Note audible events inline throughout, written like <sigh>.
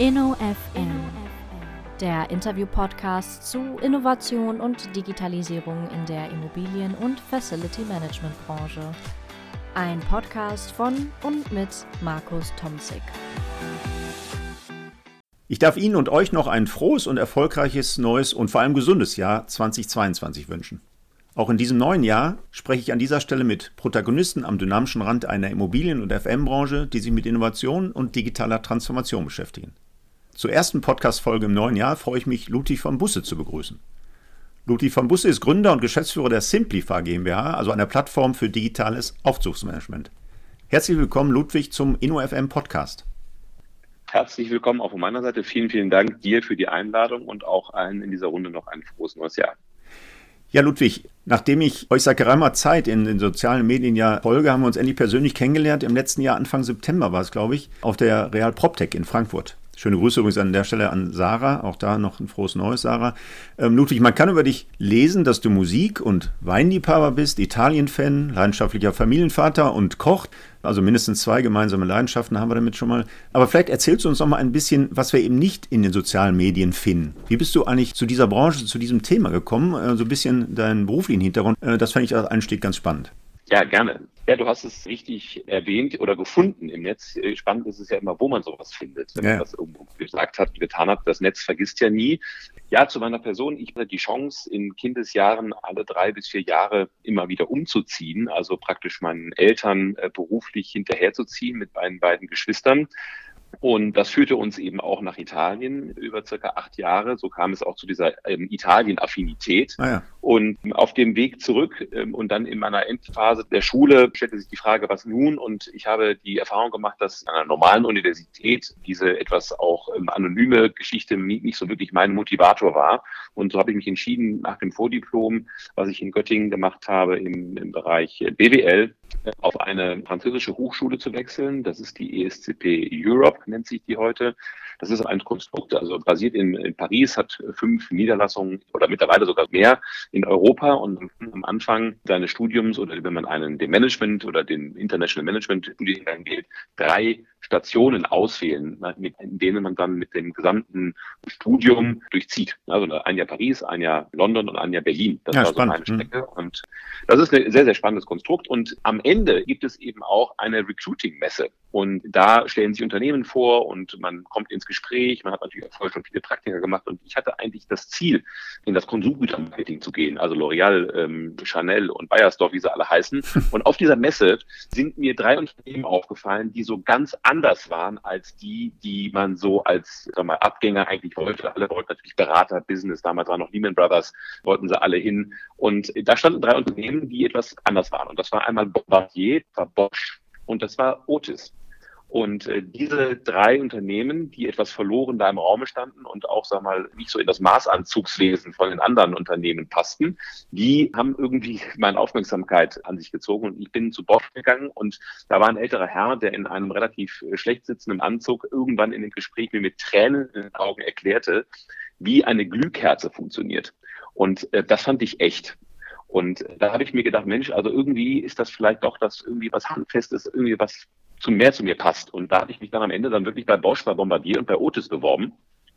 InnoFM, der Interview-Podcast zu Innovation und Digitalisierung in der Immobilien- und Facility-Management-Branche. Ein Podcast von und mit Markus Tomzig. Ich darf Ihnen und euch noch ein frohes und erfolgreiches neues und vor allem gesundes Jahr 2022 wünschen. Auch in diesem neuen Jahr spreche ich an dieser Stelle mit Protagonisten am dynamischen Rand einer Immobilien- und FM-Branche, die sich mit Innovation und digitaler Transformation beschäftigen. Zur ersten Podcast-Folge im neuen Jahr freue ich mich, Ludwig von Busse zu begrüßen. Ludwig von Busse ist Gründer und Geschäftsführer der Simplify GmbH, also einer Plattform für digitales Aufzugsmanagement. Herzlich willkommen, Ludwig, zum InnoFM Podcast. Herzlich willkommen auch von meiner Seite. Vielen, vielen Dank dir für die Einladung und auch allen in dieser Runde noch ein frohes neues Jahr. Ja, Ludwig, nachdem ich euch seit geraumer Zeit in den sozialen Medien ja folge, haben wir uns endlich persönlich kennengelernt. Im letzten Jahr, Anfang September war es, glaube ich, auf der Real PropTech in Frankfurt. Schöne Grüße übrigens an der Stelle an Sarah, auch da noch ein frohes Neues, Sarah. Ähm, Ludwig, man kann über dich lesen, dass du Musik- und Weinliebhaber bist, Italien-Fan, leidenschaftlicher Familienvater und Koch. Also mindestens zwei gemeinsame Leidenschaften haben wir damit schon mal. Aber vielleicht erzählst du uns noch mal ein bisschen, was wir eben nicht in den sozialen Medien finden. Wie bist du eigentlich zu dieser Branche, zu diesem Thema gekommen? Äh, so ein bisschen deinen beruflichen Hintergrund. Äh, das fände ich als Einstieg ganz spannend. Ja, gerne. Ja, du hast es richtig erwähnt oder gefunden im Netz. Äh, spannend ist es ja immer, wo man sowas findet. Wenn ja. man das irgendwo gesagt hat, getan hat, das Netz vergisst ja nie. Ja, zu meiner Person. Ich hatte die Chance, in Kindesjahren alle drei bis vier Jahre immer wieder umzuziehen, also praktisch meinen Eltern äh, beruflich hinterherzuziehen mit meinen beiden Geschwistern. Und das führte uns eben auch nach Italien über circa acht Jahre. So kam es auch zu dieser ähm, Italien-Affinität. Ah ja. Und auf dem Weg zurück ähm, und dann in meiner Endphase der Schule stellte sich die Frage, was nun? Und ich habe die Erfahrung gemacht, dass an einer normalen Universität diese etwas auch ähm, anonyme Geschichte nicht so wirklich mein Motivator war. Und so habe ich mich entschieden, nach dem Vordiplom, was ich in Göttingen gemacht habe, im, im Bereich BWL, auf eine französische Hochschule zu wechseln. Das ist die ESCP Europe, nennt sich die heute. Das ist ein Konstrukt, also basiert in, in Paris, hat fünf Niederlassungen oder mittlerweile sogar mehr in Europa und am Anfang seines Studiums oder wenn man einen den Management oder den International Management Studiengang geht, drei Stationen auswählen, mit, in denen man dann mit dem gesamten Studium durchzieht. Also ein Jahr Paris, ein Jahr London und ein Jahr Berlin. Das ja, war spannend. so eine Strecke. Mhm. Und das ist ein sehr, sehr spannendes Konstrukt. Und am Ende gibt es eben auch eine Recruiting-Messe. Und da stellen sich Unternehmen vor und man kommt ins Gespräch. Man hat natürlich auch vorher schon viele Praktika gemacht. Und ich hatte eigentlich das Ziel, in das Konsumgütermarketing zu gehen. Also L'Oreal, ähm, Chanel und Bayersdorf, wie sie alle heißen. <laughs> Und auf dieser Messe sind mir drei Unternehmen aufgefallen, die so ganz anders waren als die, die man so als sag mal, Abgänger eigentlich wollte. Alle wollten natürlich Berater, Business, damals waren noch Lehman Brothers, wollten sie alle hin. Und da standen drei Unternehmen, die etwas anders waren. Und das war einmal Bombardier, war Bosch und das war Otis. Und äh, diese drei Unternehmen, die etwas verloren da im Raum standen und auch, sag mal, nicht so in das Maßanzugswesen von den anderen Unternehmen passten, die haben irgendwie <laughs> meine Aufmerksamkeit an sich gezogen. Und ich bin zu Bosch gegangen und da war ein älterer Herr, der in einem relativ äh, schlecht sitzenden Anzug irgendwann in dem Gespräch mir mit Tränen in den Augen erklärte, wie eine Glühkerze funktioniert. Und äh, das fand ich echt. Und da habe ich mir gedacht, Mensch, also irgendwie ist das vielleicht doch das irgendwie was Handfestes, irgendwie was zu mehr zu mir passt. Und da habe ich mich dann am Ende dann wirklich bei Bosch, bei Bombardier und bei Otis beworben.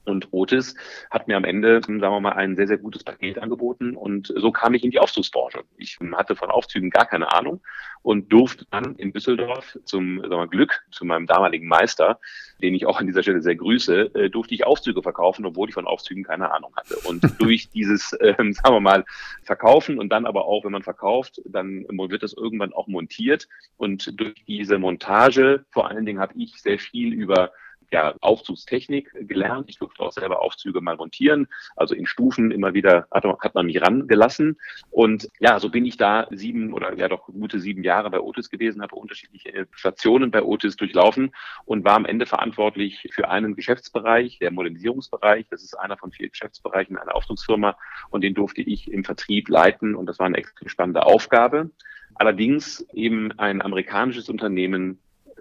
Und Otis hat mir am Ende, sagen wir mal, ein sehr, sehr gutes Paket angeboten. Und so kam ich in die Aufzugsbranche. Ich hatte von Aufzügen gar keine Ahnung und durfte dann in Düsseldorf zum sagen wir, Glück, zu meinem damaligen Meister, den ich auch an dieser Stelle sehr grüße, äh, durfte ich Aufzüge verkaufen, obwohl ich von Aufzügen keine Ahnung hatte. Und <laughs> durch dieses, äh, sagen wir mal, Verkaufen und dann aber auch, wenn man verkauft, dann wird das irgendwann auch montiert. Und durch diese Montage, vor allen Dingen habe ich sehr viel über ja, Aufzugstechnik gelernt. Ich durfte auch selber Aufzüge mal montieren. Also in Stufen immer wieder hat, hat man mich rangelassen. Und ja, so bin ich da sieben oder ja doch gute sieben Jahre bei Otis gewesen, habe unterschiedliche Stationen bei Otis durchlaufen und war am Ende verantwortlich für einen Geschäftsbereich, der Modernisierungsbereich. Das ist einer von vier Geschäftsbereichen einer Aufzugsfirma und den durfte ich im Vertrieb leiten und das war eine extrem spannende Aufgabe. Allerdings eben ein amerikanisches Unternehmen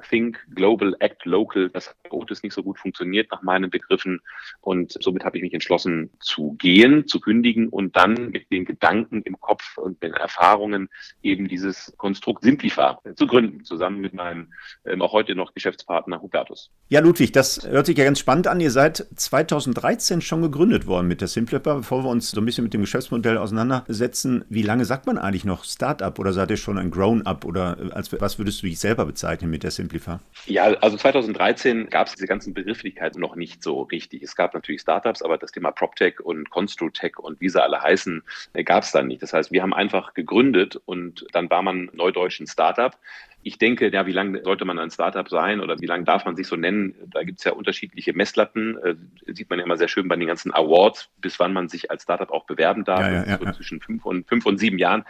Think Global, Act Local. Das hat Otis nicht so gut funktioniert nach meinen Begriffen. Und somit habe ich mich entschlossen zu gehen, zu kündigen und dann mit den Gedanken im Kopf und den Erfahrungen eben dieses Konstrukt Simplify zu gründen, zusammen mit meinem ähm, auch heute noch Geschäftspartner Hubertus. Ja, Ludwig, das hört sich ja ganz spannend an. Ihr seid 2013 schon gegründet worden mit der Simplify. Bevor wir uns so ein bisschen mit dem Geschäftsmodell auseinandersetzen, wie lange sagt man eigentlich noch Startup oder seid ihr schon ein Grown-up oder als, was würdest du dich selber bezeichnen mit der Simplify? Ja, also 2013 gab es diese ganzen Begrifflichkeiten noch nicht so richtig. Es gab natürlich Startups, aber das Thema PropTech und Construtech und wie sie alle heißen, äh, gab es dann nicht. Das heißt, wir haben einfach gegründet und dann war man neudeutsch ein Startup. Ich denke, ja, wie lange sollte man ein Startup sein oder wie lange darf man sich so nennen? Da gibt es ja unterschiedliche Messlatten. Äh, sieht man ja immer sehr schön bei den ganzen Awards, bis wann man sich als Startup auch bewerben darf. Ja, ja, ja, so zwischen fünf und, fünf und sieben Jahren.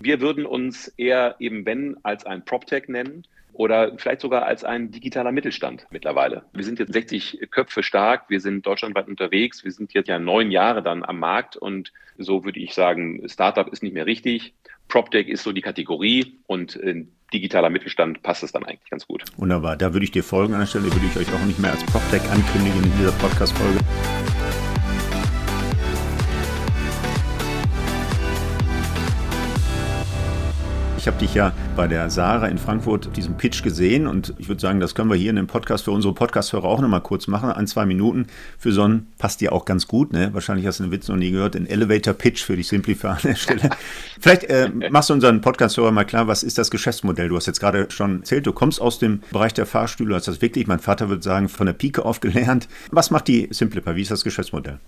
Wir würden uns eher eben, wenn, als ein PropTech nennen oder vielleicht sogar als ein digitaler Mittelstand mittlerweile. Wir sind jetzt 60 Köpfe stark, wir sind deutschlandweit unterwegs, wir sind jetzt ja neun Jahre dann am Markt und so würde ich sagen, Startup ist nicht mehr richtig. PropTech ist so die Kategorie und digitaler Mittelstand passt es dann eigentlich ganz gut. Wunderbar, da würde ich dir folgen. An der Stelle würde ich euch auch nicht mehr als PropTech ankündigen in dieser Podcast-Folge. Habe dich ja bei der Sarah in Frankfurt diesen Pitch gesehen und ich würde sagen, das können wir hier in dem Podcast für unsere Podcast-Hörer auch nochmal kurz machen. Ein, zwei Minuten für so einen passt dir auch ganz gut. Ne? Wahrscheinlich hast du den Witz noch nie gehört. Ein Elevator-Pitch für dich Simplify an der Stelle. <laughs> Vielleicht äh, machst du unseren Podcast-Hörer mal klar, was ist das Geschäftsmodell? Du hast jetzt gerade schon erzählt, du kommst aus dem Bereich der Fahrstühle, hast das wirklich, mein Vater würde sagen, von der Pike auf gelernt. Was macht die Simplify? Wie ist das Geschäftsmodell?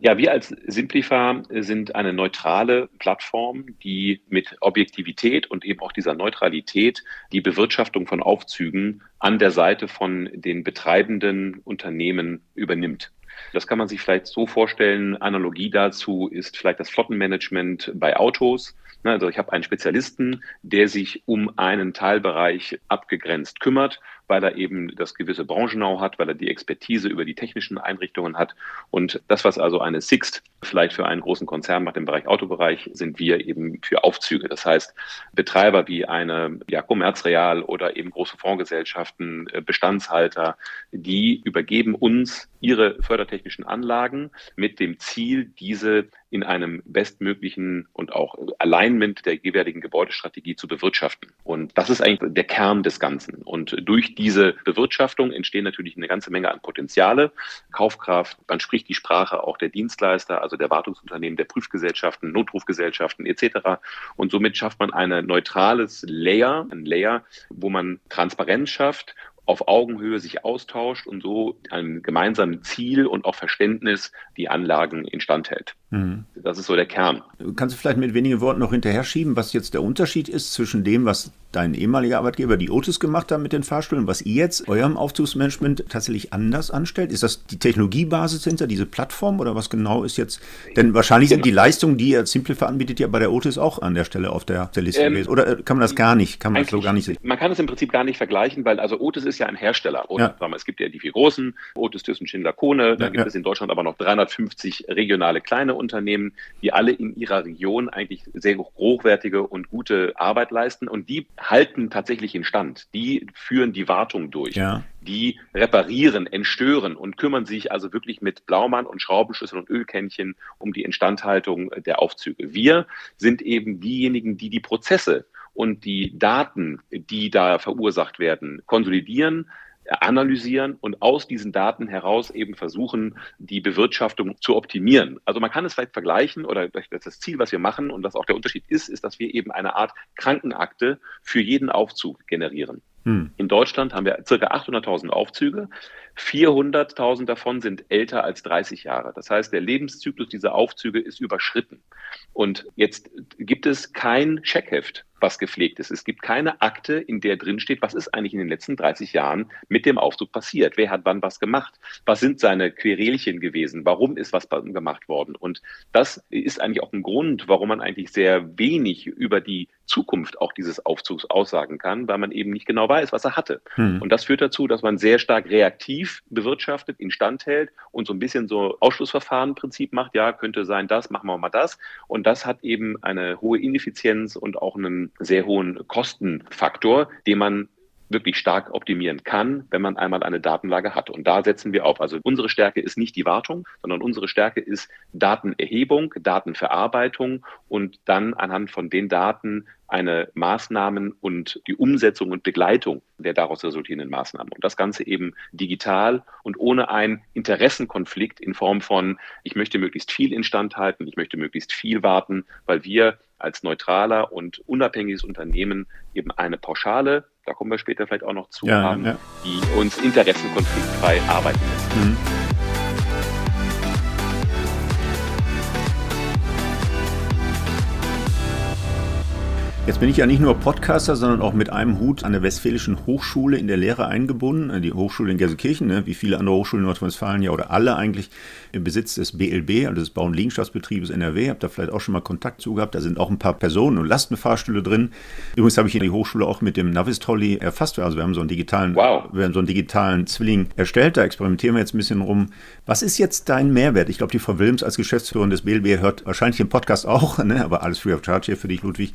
Ja, wir als Simplify sind eine neutrale Plattform, die mit Objektivität und eben auch dieser Neutralität die Bewirtschaftung von Aufzügen an der Seite von den betreibenden Unternehmen übernimmt. Das kann man sich vielleicht so vorstellen. Analogie dazu ist vielleicht das Flottenmanagement bei Autos. Also ich habe einen Spezialisten, der sich um einen Teilbereich abgegrenzt kümmert weil er eben das gewisse Branchen-Know hat, weil er die Expertise über die technischen Einrichtungen hat. Und das, was also eine Sixt vielleicht für einen großen Konzern macht im Bereich Autobereich, sind wir eben für Aufzüge. Das heißt, Betreiber wie eine ja, Commerzreal oder eben große Fondsgesellschaften, äh, Bestandshalter, die übergeben uns ihre fördertechnischen Anlagen mit dem Ziel, diese in einem bestmöglichen und auch Alignment der jeweiligen Gebäudestrategie zu bewirtschaften. Und das ist eigentlich der Kern des Ganzen. Und durch diese Bewirtschaftung entstehen natürlich eine ganze Menge an Potenziale. Kaufkraft, man spricht die Sprache auch der Dienstleister, also der Wartungsunternehmen, der Prüfgesellschaften, Notrufgesellschaften etc. Und somit schafft man ein neutrales Layer, ein Layer, wo man Transparenz schafft auf Augenhöhe sich austauscht und so einem gemeinsamen Ziel und auch Verständnis die Anlagen instand hält. Mhm. Das ist so der Kern. Kannst du vielleicht mit wenigen Worten noch hinterher schieben, was jetzt der Unterschied ist zwischen dem, was dein ehemaliger Arbeitgeber, die Otis, gemacht hat mit den Fahrstühlen, was ihr jetzt eurem Aufzugsmanagement tatsächlich anders anstellt? Ist das die Technologiebasis hinter diese Plattform oder was genau ist jetzt? Denn wahrscheinlich sind die Leistungen, die ihr Simplify anbietet, ja bei der Otis auch an der Stelle auf der, der Liste ähm, gewesen. Oder äh, kann man das gar nicht? Kann man das so gar nicht sehen? Man kann es im Prinzip gar nicht vergleichen, weil also Otis ist ja ein Hersteller. Otis, ja. Es gibt ja die vier großen, Otis, Thyssen, Schindler, Kone. Dann ja, gibt ja. es in Deutschland aber noch 350 regionale kleine Unternehmen, die alle in ihrer Region eigentlich sehr hochwertige und gute Arbeit leisten und die halten tatsächlich in Stand. Die führen die Wartung durch. Ja. Die reparieren, entstören und kümmern sich also wirklich mit Blaumann und Schraubenschlüssel und Ölkännchen um die Instandhaltung der Aufzüge. Wir sind eben diejenigen, die die Prozesse und die Daten, die da verursacht werden, konsolidieren, analysieren und aus diesen Daten heraus eben versuchen, die Bewirtschaftung zu optimieren. Also man kann es vielleicht vergleichen oder das Ziel, was wir machen und was auch der Unterschied ist, ist, dass wir eben eine Art Krankenakte für jeden Aufzug generieren. Hm. In Deutschland haben wir ca. 800.000 Aufzüge. 400.000 davon sind älter als 30 Jahre. Das heißt, der Lebenszyklus dieser Aufzüge ist überschritten. Und jetzt gibt es kein Checkheft was gepflegt ist. Es gibt keine Akte, in der drin steht, was ist eigentlich in den letzten 30 Jahren mit dem Aufzug passiert? Wer hat wann was gemacht? Was sind seine Querelchen gewesen? Warum ist was gemacht worden? Und das ist eigentlich auch ein Grund, warum man eigentlich sehr wenig über die Zukunft auch dieses Aufzugs aussagen kann, weil man eben nicht genau weiß, was er hatte. Hm. Und das führt dazu, dass man sehr stark reaktiv bewirtschaftet, instand hält und so ein bisschen so Ausschlussverfahren-Prinzip macht. Ja, könnte sein das, machen wir mal das. Und das hat eben eine hohe Ineffizienz und auch einen sehr hohen Kostenfaktor, den man wirklich stark optimieren kann, wenn man einmal eine Datenlage hat. Und da setzen wir auf. Also unsere Stärke ist nicht die Wartung, sondern unsere Stärke ist Datenerhebung, Datenverarbeitung und dann anhand von den Daten eine Maßnahmen und die Umsetzung und Begleitung der daraus resultierenden Maßnahmen. Und das Ganze eben digital und ohne einen Interessenkonflikt in Form von, ich möchte möglichst viel instand halten, ich möchte möglichst viel warten, weil wir als neutraler und unabhängiges Unternehmen eben eine Pauschale, da kommen wir später vielleicht auch noch zu, ja, haben, ja. die uns interessenkonfliktfrei arbeiten lässt. Mhm. Jetzt bin ich ja nicht nur Podcaster, sondern auch mit einem Hut an der Westfälischen Hochschule in der Lehre eingebunden. Die Hochschule in Gelsenkirchen, ne, wie viele andere Hochschulen in Nordrhein-Westfalen ja oder alle eigentlich im Besitz des BLB, also des Bau- und Liegenschaftsbetriebes NRW. Habt da vielleicht auch schon mal Kontakt zu gehabt. Da sind auch ein paar Personen- und Lastenfahrstühle drin. Übrigens habe ich hier die Hochschule auch mit dem Navis-Trolley erfasst. Also wir haben so einen digitalen, wow. wir haben so einen digitalen Zwilling erstellt. Da experimentieren wir jetzt ein bisschen rum. Was ist jetzt dein Mehrwert? Ich glaube, die Frau Wilms als Geschäftsführerin des BLB hört wahrscheinlich den Podcast auch, <laughs> ne? aber alles free of charge hier für dich, Ludwig.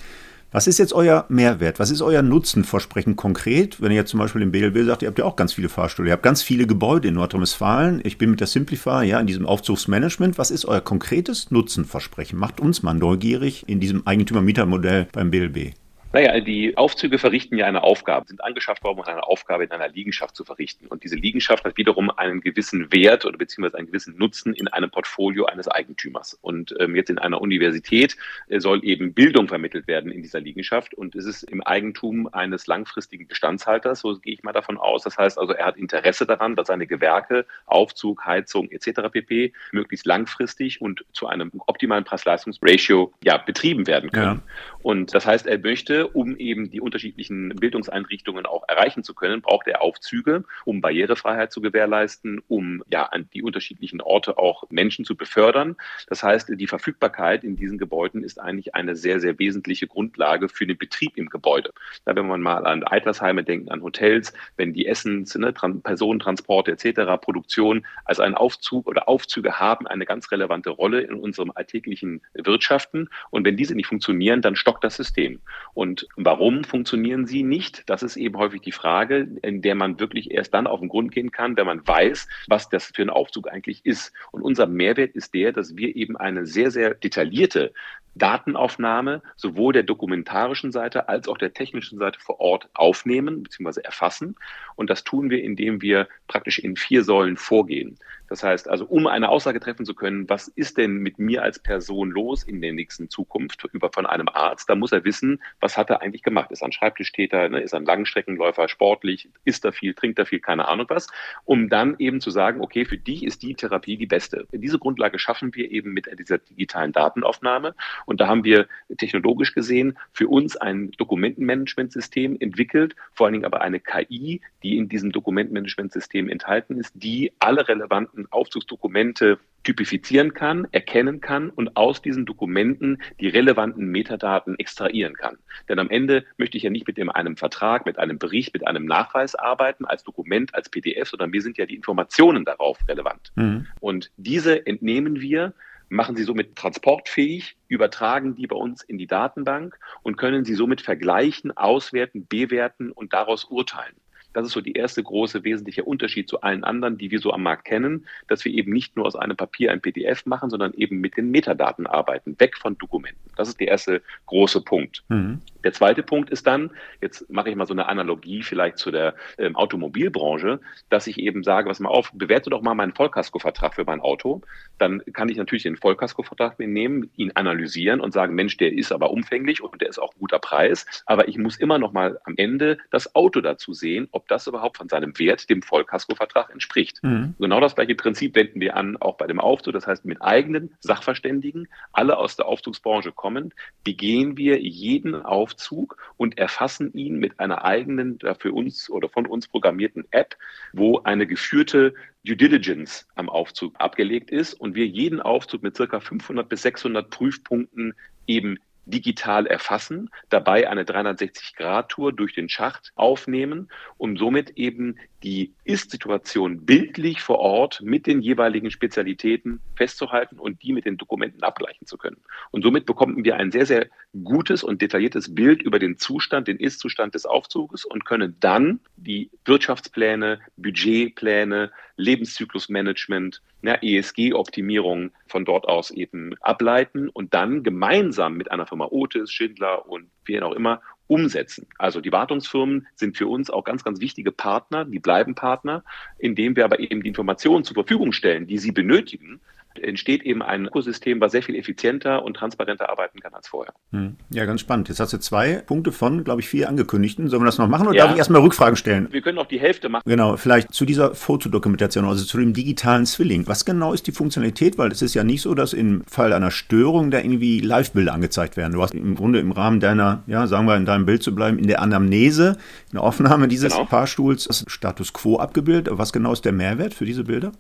Was ist jetzt euer Mehrwert? Was ist euer Nutzenversprechen konkret? Wenn ihr jetzt zum Beispiel im BLW sagt, ihr habt ja auch ganz viele Fahrstühle, ihr habt ganz viele Gebäude in Nordrhein-Westfalen. Ich bin mit der Simplify, ja, in diesem Aufzugsmanagement. Was ist euer konkretes Nutzenversprechen? Macht uns mal neugierig in diesem Eigentümer-Mieter-Modell beim BLB. Naja, die Aufzüge verrichten ja eine Aufgabe, sind angeschafft worden, um eine Aufgabe in einer Liegenschaft zu verrichten. Und diese Liegenschaft hat wiederum einen gewissen Wert oder beziehungsweise einen gewissen Nutzen in einem Portfolio eines Eigentümers. Und ähm, jetzt in einer Universität äh, soll eben Bildung vermittelt werden in dieser Liegenschaft. Und es ist im Eigentum eines langfristigen Bestandshalters, so gehe ich mal davon aus. Das heißt also, er hat Interesse daran, dass seine Gewerke, Aufzug, Heizung etc. pp. möglichst langfristig und zu einem optimalen Preis-Leistungs-Ratio ja, betrieben werden können. Ja. Und das heißt, er möchte um eben die unterschiedlichen Bildungseinrichtungen auch erreichen zu können, braucht er Aufzüge, um Barrierefreiheit zu gewährleisten, um ja an die unterschiedlichen Orte auch Menschen zu befördern. Das heißt, die Verfügbarkeit in diesen Gebäuden ist eigentlich eine sehr, sehr wesentliche Grundlage für den Betrieb im Gebäude. Da, wenn man mal an Altersheime denkt, an Hotels, wenn die Essens, ne, Personentransporte etc., Produktion, also ein Aufzug oder Aufzüge haben eine ganz relevante Rolle in unserem alltäglichen Wirtschaften. Und wenn diese nicht funktionieren, dann stockt das System. Und und warum funktionieren sie nicht? Das ist eben häufig die Frage, in der man wirklich erst dann auf den Grund gehen kann, wenn man weiß, was das für ein Aufzug eigentlich ist. Und unser Mehrwert ist der, dass wir eben eine sehr, sehr detaillierte Datenaufnahme sowohl der dokumentarischen Seite als auch der technischen Seite vor Ort aufnehmen bzw. erfassen. Und das tun wir, indem wir praktisch in vier Säulen vorgehen. Das heißt also, um eine Aussage treffen zu können, was ist denn mit mir als Person los in der nächsten Zukunft über von einem Arzt, da muss er wissen, was hat er eigentlich gemacht? Ist er ein Schreibtischtäter, ne? ist er ein Langstreckenläufer, sportlich, isst er viel, trinkt er viel, keine Ahnung was, um dann eben zu sagen, okay, für dich ist die Therapie die beste. Diese Grundlage schaffen wir eben mit dieser digitalen Datenaufnahme und da haben wir technologisch gesehen für uns ein Dokumentenmanagementsystem entwickelt, vor allen Dingen aber eine KI, die in diesem Dokumentenmanagementsystem enthalten ist, die alle relevanten Aufzugsdokumente typifizieren kann, erkennen kann und aus diesen Dokumenten die relevanten Metadaten extrahieren kann. Denn am Ende möchte ich ja nicht mit einem Vertrag, mit einem Bericht, mit einem Nachweis arbeiten, als Dokument, als PDF, sondern mir sind ja die Informationen darauf relevant. Mhm. Und diese entnehmen wir machen sie somit transportfähig, übertragen die bei uns in die Datenbank und können sie somit vergleichen, auswerten, bewerten und daraus urteilen. Das ist so die erste große wesentliche Unterschied zu allen anderen, die wir so am Markt kennen, dass wir eben nicht nur aus einem Papier ein PDF machen, sondern eben mit den Metadaten arbeiten, weg von Dokumenten. Das ist der erste große Punkt. Mhm. Der zweite Punkt ist dann, jetzt mache ich mal so eine Analogie vielleicht zu der ähm, Automobilbranche, dass ich eben sage, was mal auf, bewerte doch mal meinen Vollkaskovertrag für mein Auto. Dann kann ich natürlich den Vollkaskovertrag nehmen, ihn analysieren und sagen, Mensch, der ist aber umfänglich und der ist auch guter Preis. Aber ich muss immer noch mal am Ende das Auto dazu sehen, ob das überhaupt von seinem Wert dem Vollkaskovertrag entspricht. Mhm. Genau das gleiche Prinzip wenden wir an, auch bei dem Aufzug. Das heißt, mit eigenen Sachverständigen, alle aus der Aufzugsbranche kommen, begehen wir jeden Aufzug Aufzug und erfassen ihn mit einer eigenen, für uns oder von uns programmierten App, wo eine geführte Due Diligence am Aufzug abgelegt ist und wir jeden Aufzug mit circa 500 bis 600 Prüfpunkten eben digital erfassen, dabei eine 360-Grad-Tour durch den Schacht aufnehmen, um somit eben die Ist-Situation bildlich vor Ort mit den jeweiligen Spezialitäten festzuhalten und die mit den Dokumenten abgleichen zu können. Und somit bekommen wir ein sehr, sehr gutes und detailliertes Bild über den Zustand, den Ist-Zustand des Aufzuges und können dann die Wirtschaftspläne, Budgetpläne, Lebenszyklusmanagement, ja, ESG-Optimierung von dort aus eben ableiten und dann gemeinsam mit einer Firma Otis, Schindler und wen auch immer umsetzen. Also die Wartungsfirmen sind für uns auch ganz, ganz wichtige Partner, die bleiben Partner, indem wir aber eben die Informationen zur Verfügung stellen, die sie benötigen, entsteht eben ein Ökosystem, was sehr viel effizienter und transparenter arbeiten kann als vorher. Hm. Ja, ganz spannend. Jetzt hast du zwei Punkte von, glaube ich, vier angekündigten. Sollen wir das noch machen oder ja. darf ich erstmal Rückfragen stellen? Wir können auch die Hälfte machen. Genau, vielleicht zu dieser Fotodokumentation, also zu dem digitalen Zwilling. Was genau ist die Funktionalität? Weil es ist ja nicht so, dass im Fall einer Störung da irgendwie Live-Bilder angezeigt werden. Du hast im Grunde im Rahmen deiner, ja, sagen wir in deinem Bild zu bleiben, in der Anamnese, in der Aufnahme dieses genau. Fahrstuhls, das Status Quo abgebildet. Was genau ist der Mehrwert für diese Bilder?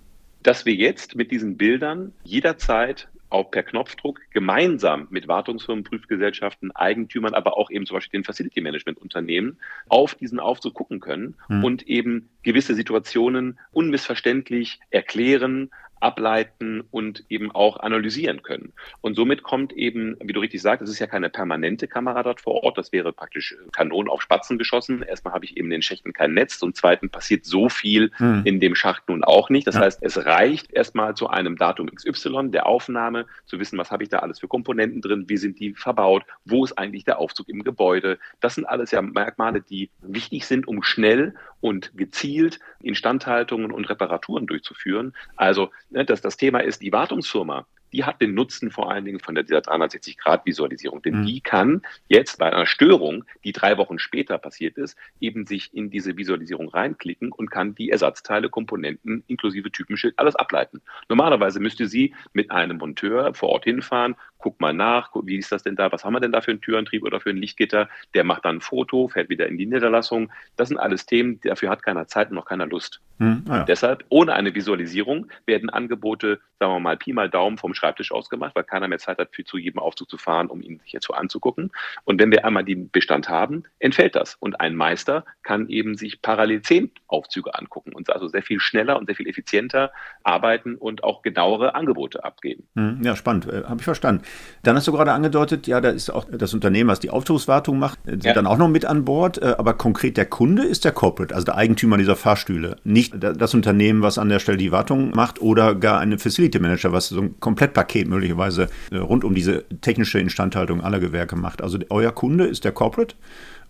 Dass wir jetzt mit diesen Bildern jederzeit auch per Knopfdruck gemeinsam mit Wartungsfirmen, Prüfgesellschaften, Eigentümern, aber auch eben zum Beispiel den Facility Management Unternehmen auf diesen Aufzug gucken können mhm. und eben gewisse Situationen unmissverständlich erklären, ableiten und eben auch analysieren können. Und somit kommt eben, wie du richtig sagst, es ist ja keine permanente Kamera dort vor Ort, das wäre praktisch Kanonen auf Spatzen geschossen. Erstmal habe ich eben in den Schächten kein Netz und zweitens passiert so viel hm. in dem Schacht nun auch nicht. Das ja. heißt, es reicht erstmal zu einem Datum XY der Aufnahme, zu wissen, was habe ich da alles für Komponenten drin, wie sind die verbaut, wo ist eigentlich der Aufzug im Gebäude. Das sind alles ja Merkmale, die wichtig sind, um schnell und gezielt Instandhaltungen und Reparaturen durchzuführen. Also ne, dass das Thema ist, die Wartungsfirma die hat den Nutzen vor allen Dingen von dieser 360-Grad-Visualisierung. Denn mhm. die kann jetzt bei einer Störung, die drei Wochen später passiert ist, eben sich in diese Visualisierung reinklicken und kann die Ersatzteile, Komponenten inklusive Typenschild alles ableiten. Normalerweise müsste sie mit einem Monteur vor Ort hinfahren, guck mal nach, wie ist das denn da, was haben wir denn da für einen Türantrieb oder für ein Lichtgitter, der macht dann ein Foto, fährt wieder in die Niederlassung. Das sind alles Themen, dafür hat keiner Zeit und noch keiner Lust. Hm, ah ja. Deshalb, ohne eine Visualisierung, werden Angebote, sagen wir mal, Pi mal Daumen vom Schreibtisch aus gemacht, weil keiner mehr Zeit hat, für zu jedem Aufzug zu fahren, um ihn sich jetzt so anzugucken. Und wenn wir einmal den Bestand haben, entfällt das. Und ein Meister kann eben sich parallel zehn Aufzüge angucken und also sehr viel schneller und sehr viel effizienter arbeiten und auch genauere Angebote abgeben. Hm, ja, spannend. Äh, Habe ich verstanden. Dann hast du gerade angedeutet, ja, da ist auch das Unternehmen, was die Aufzugswartung macht, äh, sind ja. dann auch noch mit an Bord. Äh, aber konkret der Kunde ist der Corporate, also der Eigentümer dieser Fahrstühle. Nicht das Unternehmen, was an der Stelle die Wartung macht oder gar eine Facility Manager, was so ein Komplettpaket möglicherweise rund um diese technische Instandhaltung aller Gewerke macht. Also euer Kunde ist der Corporate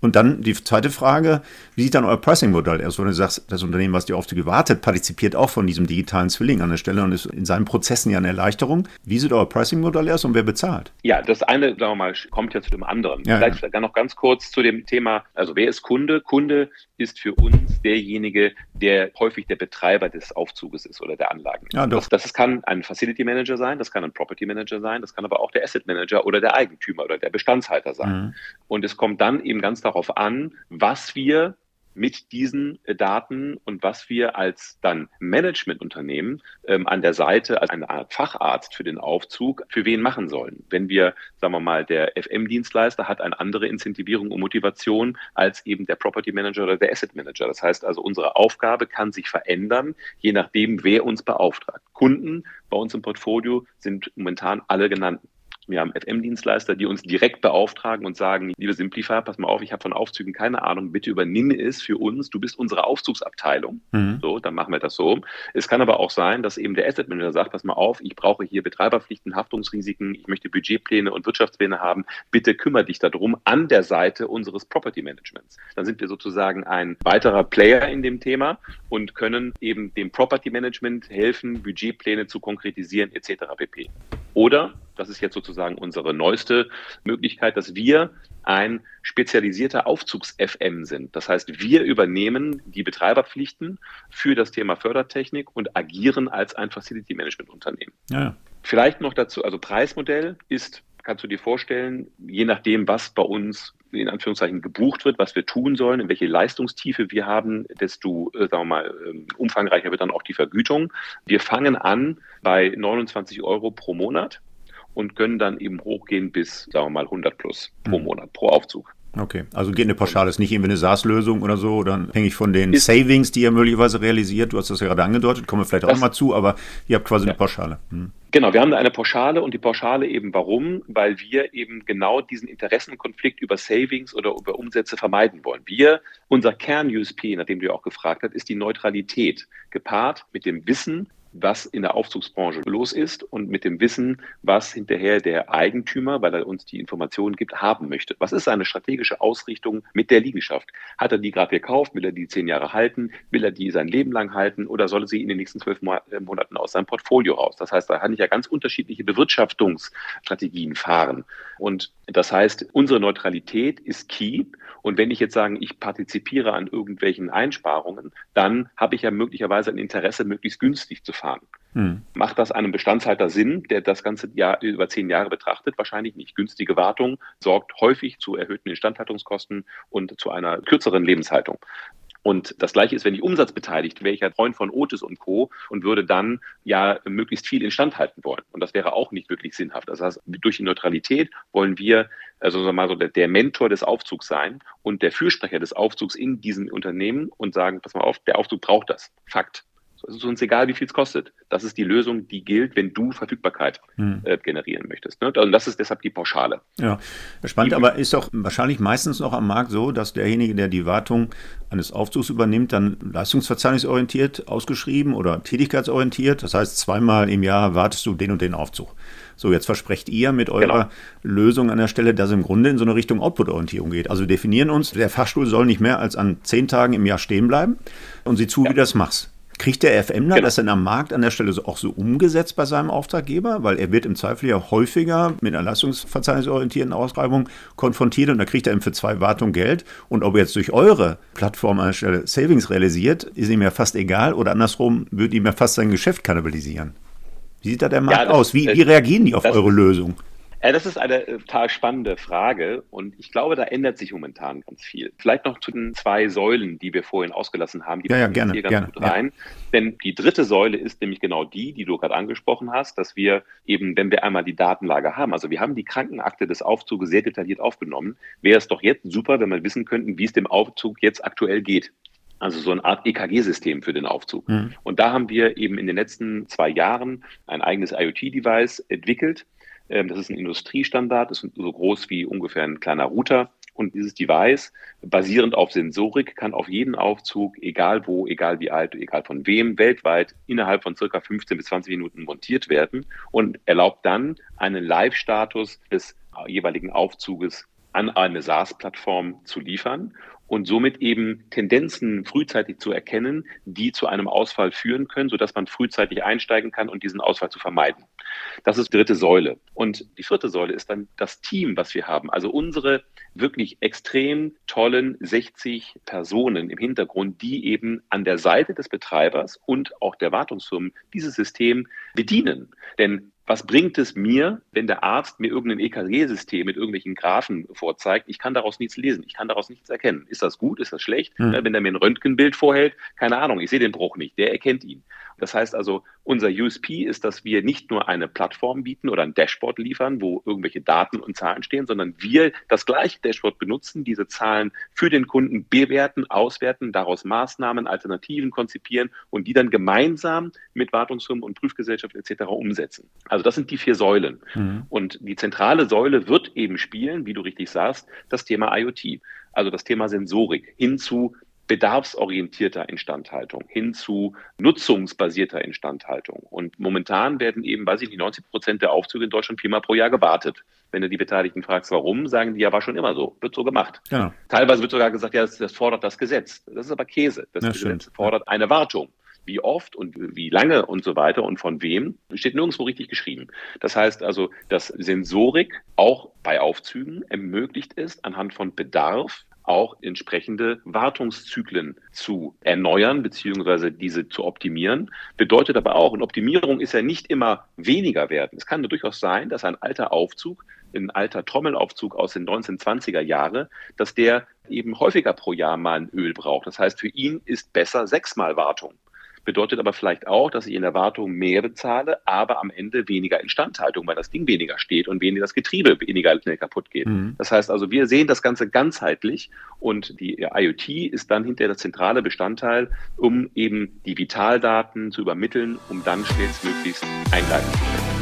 und dann die zweite Frage, wie sieht dann euer Pricing-Modell aus, wenn du sagst, das Unternehmen, was die Aufzüge wartet, partizipiert auch von diesem digitalen Zwilling an der Stelle und ist in seinen Prozessen ja eine Erleichterung. Wie sieht euer Pricing-Modell aus und wer bezahlt? Ja, das eine, sagen wir mal, kommt ja zu dem anderen. Ja, Vielleicht ja. noch ganz kurz zu dem Thema, also wer ist Kunde? Kunde ist für uns derjenige, der häufig der Betreiber des Aufzuges ist oder der Anlagen. Ja, doch. Das, das kann ein Facility Manager sein, das kann ein Property Manager sein, das kann aber auch der Asset Manager oder der Eigentümer oder der Bestandshalter sein. Mhm. Und es kommt dann eben ganz darauf an, was wir mit diesen äh, Daten und was wir als dann Managementunternehmen ähm, an der Seite als eine Art Facharzt für den Aufzug für wen machen sollen. Wenn wir, sagen wir mal, der FM-Dienstleister hat eine andere Incentivierung und Motivation als eben der Property Manager oder der Asset Manager. Das heißt also, unsere Aufgabe kann sich verändern, je nachdem, wer uns beauftragt. Kunden bei uns im Portfolio sind momentan alle genannten. Wir haben FM-Dienstleister, die uns direkt beauftragen und sagen, liebe Simplify, pass mal auf, ich habe von Aufzügen keine Ahnung, bitte übernimm es für uns, du bist unsere Aufzugsabteilung. Mhm. So, dann machen wir das so. Es kann aber auch sein, dass eben der Asset Manager sagt, pass mal auf, ich brauche hier Betreiberpflichten, Haftungsrisiken, ich möchte Budgetpläne und Wirtschaftspläne haben, bitte kümmere dich darum an der Seite unseres Property Managements. Dann sind wir sozusagen ein weiterer Player in dem Thema und können eben dem Property Management helfen, Budgetpläne zu konkretisieren etc. pp. Oder das ist jetzt sozusagen unsere neueste Möglichkeit, dass wir ein spezialisierter Aufzugs-FM sind. Das heißt, wir übernehmen die Betreiberpflichten für das Thema Fördertechnik und agieren als ein Facility Management Unternehmen. Ja. Vielleicht noch dazu, also Preismodell ist, kannst du dir vorstellen, je nachdem, was bei uns in Anführungszeichen gebucht wird, was wir tun sollen, in welche Leistungstiefe wir haben, desto, äh, sagen wir mal, ähm, umfangreicher wird dann auch die Vergütung. Wir fangen an bei 29 Euro pro Monat und können dann eben hochgehen bis, sagen wir mal, 100 plus pro mhm. Monat, pro Aufzug. Okay, also geht eine Pauschale, ist nicht irgendwie eine SaaS-Lösung oder so, oder abhängig von den Savings, die ihr möglicherweise realisiert. Du hast das ja gerade angedeutet, kommen wir vielleicht auch mal zu, aber ihr habt quasi ja. eine Pauschale. Hm. Genau, wir haben eine Pauschale und die Pauschale eben warum? Weil wir eben genau diesen Interessenkonflikt über Savings oder über Umsätze vermeiden wollen. Wir, unser Kern-USP, nach dem du ja auch gefragt hast, ist die Neutralität, gepaart mit dem Wissen, was in der Aufzugsbranche los ist und mit dem Wissen, was hinterher der Eigentümer, weil er uns die Informationen gibt, haben möchte. Was ist seine strategische Ausrichtung mit der Liegenschaft? Hat er die gerade gekauft? Will er die zehn Jahre halten? Will er die sein Leben lang halten? Oder soll er sie in den nächsten zwölf äh, Monaten aus seinem Portfolio raus? Das heißt, da kann ich ja ganz unterschiedliche Bewirtschaftungsstrategien fahren. Und das heißt, unsere Neutralität ist key. Und wenn ich jetzt sage, ich partizipiere an irgendwelchen Einsparungen, dann habe ich ja möglicherweise ein Interesse, möglichst günstig zu fahren. Hm. Macht das einem Bestandshalter Sinn, der das ganze Jahr über zehn Jahre betrachtet? Wahrscheinlich nicht. Günstige Wartung sorgt häufig zu erhöhten Instandhaltungskosten und zu einer kürzeren Lebenshaltung. Und das Gleiche ist, wenn ich umsatzbeteiligt wäre, ich ja Freund von Otis und Co. und würde dann ja möglichst viel instand halten wollen. Und das wäre auch nicht wirklich sinnhaft. Das heißt, durch die Neutralität wollen wir, also mal so, der Mentor des Aufzugs sein und der Fürsprecher des Aufzugs in diesen Unternehmen und sagen, pass mal auf, der Aufzug braucht das. Fakt. Es ist uns egal, wie viel es kostet. Das ist die Lösung, die gilt, wenn du Verfügbarkeit hm. äh, generieren möchtest. Ne? Und das ist deshalb die Pauschale. Ja, spannend, die, aber ist doch wahrscheinlich meistens noch am Markt so, dass derjenige, der die Wartung eines Aufzugs übernimmt, dann leistungsverzeichnisorientiert ausgeschrieben oder tätigkeitsorientiert. Das heißt, zweimal im Jahr wartest du den und den Aufzug. So, jetzt versprecht ihr mit eurer genau. Lösung an der Stelle, dass es im Grunde in so eine Richtung Output-Orientierung geht. Also wir definieren uns, der Fachstuhl soll nicht mehr als an zehn Tagen im Jahr stehen bleiben und sieh zu, ja. wie das machst. Kriegt der FMler genau. das denn am Markt an der Stelle auch so umgesetzt bei seinem Auftraggeber? Weil er wird im Zweifel ja häufiger mit einer leistungsverzeichnisorientierten Ausschreibung konfrontiert und da kriegt er ihm für zwei Wartungen Geld. Und ob er jetzt durch eure Plattform an der Stelle Savings realisiert, ist ihm ja fast egal oder andersrum würde ihm ja fast sein Geschäft kannibalisieren. Wie sieht da der Markt ja, das, aus? Wie, wie reagieren die auf eure Lösung? Ja, das ist eine äh, total spannende Frage und ich glaube, da ändert sich momentan ganz viel. Vielleicht noch zu den zwei Säulen, die wir vorhin ausgelassen haben, die ja, ja, gerne, hier ganz gerne, gut rein. Ja. Denn die dritte Säule ist nämlich genau die, die du gerade angesprochen hast, dass wir eben, wenn wir einmal die Datenlage haben, also wir haben die Krankenakte des Aufzuges sehr detailliert aufgenommen, wäre es doch jetzt super, wenn wir wissen könnten, wie es dem Aufzug jetzt aktuell geht. Also so eine Art EKG-System für den Aufzug. Mhm. Und da haben wir eben in den letzten zwei Jahren ein eigenes IoT-Device entwickelt, das ist ein Industriestandard, ist so groß wie ungefähr ein kleiner Router. Und dieses Device, basierend auf Sensorik, kann auf jeden Aufzug, egal wo, egal wie alt, egal von wem, weltweit innerhalb von circa 15 bis 20 Minuten montiert werden und erlaubt dann einen Live-Status des jeweiligen Aufzuges an eine SaaS-Plattform zu liefern und somit eben Tendenzen frühzeitig zu erkennen, die zu einem Ausfall führen können, sodass man frühzeitig einsteigen kann und diesen Ausfall zu vermeiden. Das ist die dritte Säule. Und die vierte Säule ist dann das Team, was wir haben. Also unsere wirklich extrem tollen 60 Personen im Hintergrund, die eben an der Seite des Betreibers und auch der Wartungsfirmen dieses System bedienen. Denn was bringt es mir, wenn der Arzt mir irgendein EKG-System mit irgendwelchen Graphen vorzeigt? Ich kann daraus nichts lesen, ich kann daraus nichts erkennen. Ist das gut, ist das schlecht? Mhm. Wenn er mir ein Röntgenbild vorhält, keine Ahnung, ich sehe den Bruch nicht, der erkennt ihn. Das heißt also, unser USP ist, dass wir nicht nur eine Plattform bieten oder ein Dashboard liefern, wo irgendwelche Daten und Zahlen stehen, sondern wir das gleiche Dashboard benutzen, diese Zahlen für den Kunden bewerten, auswerten, daraus Maßnahmen, Alternativen konzipieren und die dann gemeinsam mit Wartungsfirmen und Prüfgesellschaft etc. umsetzen. Also das sind die vier Säulen. Mhm. Und die zentrale Säule wird eben spielen, wie du richtig sagst, das Thema IoT. Also das Thema Sensorik hin zu bedarfsorientierter Instandhaltung hin zu nutzungsbasierter Instandhaltung. Und momentan werden eben, weiß ich nicht, 90 Prozent der Aufzüge in Deutschland viermal pro Jahr gewartet. Wenn du die Beteiligten fragst, warum, sagen die ja, war schon immer so, wird so gemacht. Ja. Teilweise wird sogar gesagt, ja, das, das, fordert das Gesetz. Das ist aber Käse. Das ja, Gesetz stimmt. fordert eine Wartung. Wie oft und wie lange und so weiter und von wem, steht nirgendwo richtig geschrieben. Das heißt also, dass Sensorik auch bei Aufzügen ermöglicht ist, anhand von Bedarf auch entsprechende Wartungszyklen zu erneuern beziehungsweise diese zu optimieren. Bedeutet aber auch, und Optimierung ist ja nicht immer weniger werden. Es kann durchaus sein, dass ein alter Aufzug, ein alter Trommelaufzug aus den 1920er Jahren, dass der eben häufiger pro Jahr mal ein Öl braucht. Das heißt, für ihn ist besser sechsmal Wartung bedeutet aber vielleicht auch, dass ich in der Wartung mehr bezahle, aber am Ende weniger Instandhaltung, weil das Ding weniger steht und weniger das Getriebe weniger schnell kaputt geht. Mhm. Das heißt also, wir sehen das Ganze ganzheitlich und die IoT ist dann hinterher der zentrale Bestandteil, um eben die Vitaldaten zu übermitteln, um dann schnellstmöglichst eingreifen zu können.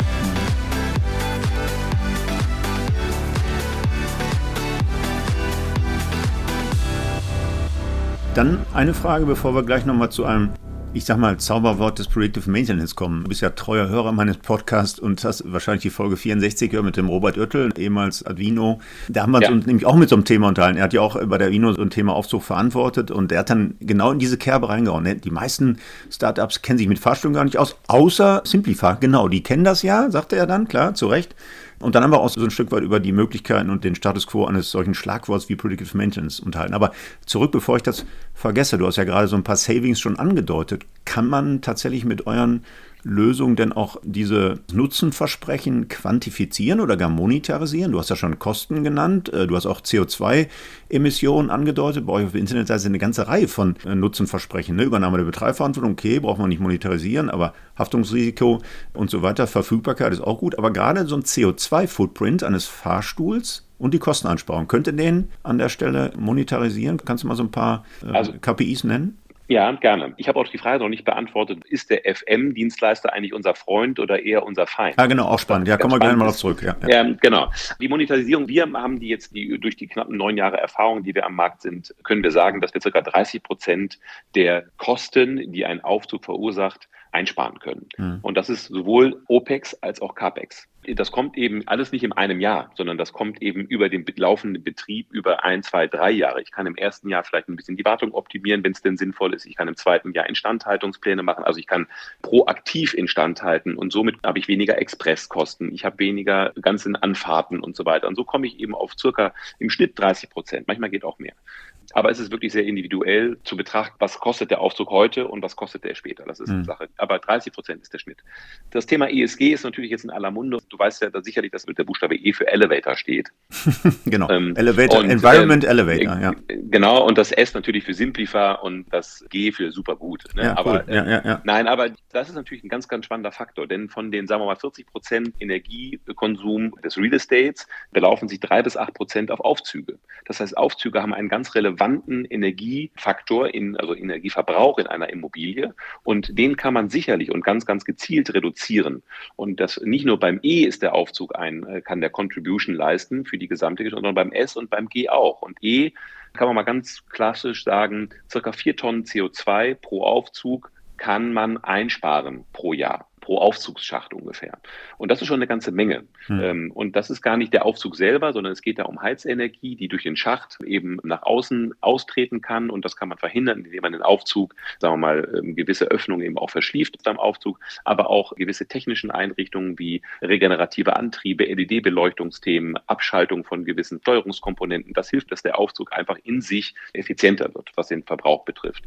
Dann eine Frage, bevor wir gleich nochmal zu einem ich sag mal, Zauberwort des Predictive Maintenance kommen. Du bist ja treuer Hörer meines Podcasts und hast wahrscheinlich die Folge 64 gehört mit dem Robert Oertel, ehemals Advino. Da haben wir ja. uns nämlich auch mit so einem Thema unterhalten. Er hat ja auch bei der Advino so ein Thema Aufzug verantwortet und er hat dann genau in diese Kerbe reingehauen. Die meisten Startups kennen sich mit Fahrstühlen gar nicht aus, außer Simplify. Genau, die kennen das ja, sagte er dann, klar, zu Recht. Und dann haben wir auch so ein Stück weit über die Möglichkeiten und den Status quo eines solchen Schlagworts wie Predictive Maintenance unterhalten. Aber zurück, bevor ich das vergesse, du hast ja gerade so ein paar Savings schon angedeutet. Kann man tatsächlich mit euren Lösung denn auch diese Nutzenversprechen quantifizieren oder gar monetarisieren? Du hast ja schon Kosten genannt, äh, du hast auch CO2-Emissionen angedeutet. Bei euch auf der Internetseite eine ganze Reihe von äh, Nutzenversprechen. Ne? Übernahme der Betreibverantwortung, okay, braucht man nicht monetarisieren, aber Haftungsrisiko und so weiter, Verfügbarkeit ist auch gut. Aber gerade so ein CO2-Footprint eines Fahrstuhls und die Kosteneinsparung. Könnte den an der Stelle monetarisieren? Kannst du mal so ein paar äh, also, KPIs nennen? Ja, gerne. Ich habe auch die Frage noch nicht beantwortet. Ist der FM-Dienstleister eigentlich unser Freund oder eher unser Feind? Ah, genau, auch spannend. Ja, kommen wir gerne mal noch zurück. Ja, ja. Ähm, genau. Die Monetarisierung, wir haben die jetzt die, durch die knappen neun Jahre Erfahrung, die wir am Markt sind, können wir sagen, dass wir ca. 30 Prozent der Kosten, die ein Aufzug verursacht, einsparen können. Mhm. Und das ist sowohl OPEX als auch CAPEX. Das kommt eben alles nicht in einem Jahr, sondern das kommt eben über den laufenden Betrieb über ein, zwei, drei Jahre. Ich kann im ersten Jahr vielleicht ein bisschen die Wartung optimieren, wenn es denn sinnvoll ist. Ich kann im zweiten Jahr Instandhaltungspläne machen. Also ich kann proaktiv instand halten und somit habe ich weniger Expresskosten. Ich habe weniger ganzen Anfahrten und so weiter. Und so komme ich eben auf circa im Schnitt 30 Prozent. Manchmal geht auch mehr. Aber es ist wirklich sehr individuell zu betrachten, was kostet der Aufzug heute und was kostet der später. Das ist mhm. eine Sache. Aber 30 Prozent ist der Schnitt. Das Thema ESG ist natürlich jetzt in aller Munde. Du weißt ja dass sicherlich, dass der Buchstabe E für Elevator steht. <laughs> genau. Ähm, Elevator, und, Environment äh, Elevator, ja. Genau. Und das S natürlich für Simplify und das G für super gut. Ne? Ja, aber cool. ja, ja, ja. nein, aber das ist natürlich ein ganz, ganz spannender Faktor. Denn von den, sagen wir mal, 40 Prozent Energiekonsum des Real Estates belaufen sich drei bis acht Prozent auf Aufzüge. Das heißt, Aufzüge haben einen ganz relevanten relevanten Energiefaktor, in, also Energieverbrauch in einer Immobilie. Und den kann man sicherlich und ganz, ganz gezielt reduzieren. Und das nicht nur beim E ist der Aufzug ein, äh, kann der Contribution leisten für die gesamte, sondern beim S und beim G auch. Und E kann man mal ganz klassisch sagen, circa vier Tonnen CO2 pro Aufzug kann man einsparen pro Jahr pro Aufzugsschacht ungefähr. Und das ist schon eine ganze Menge. Hm. und das ist gar nicht der Aufzug selber, sondern es geht da um Heizenergie, die durch den Schacht eben nach außen austreten kann. Und das kann man verhindern, indem man den Aufzug, sagen wir mal, ähm, gewisse Öffnungen eben auch verschließt beim Aufzug, aber auch gewisse technischen Einrichtungen wie regenerative Antriebe, LED-Beleuchtungsthemen, Abschaltung von gewissen Steuerungskomponenten. Das hilft, dass der Aufzug einfach in sich effizienter wird, was den Verbrauch betrifft.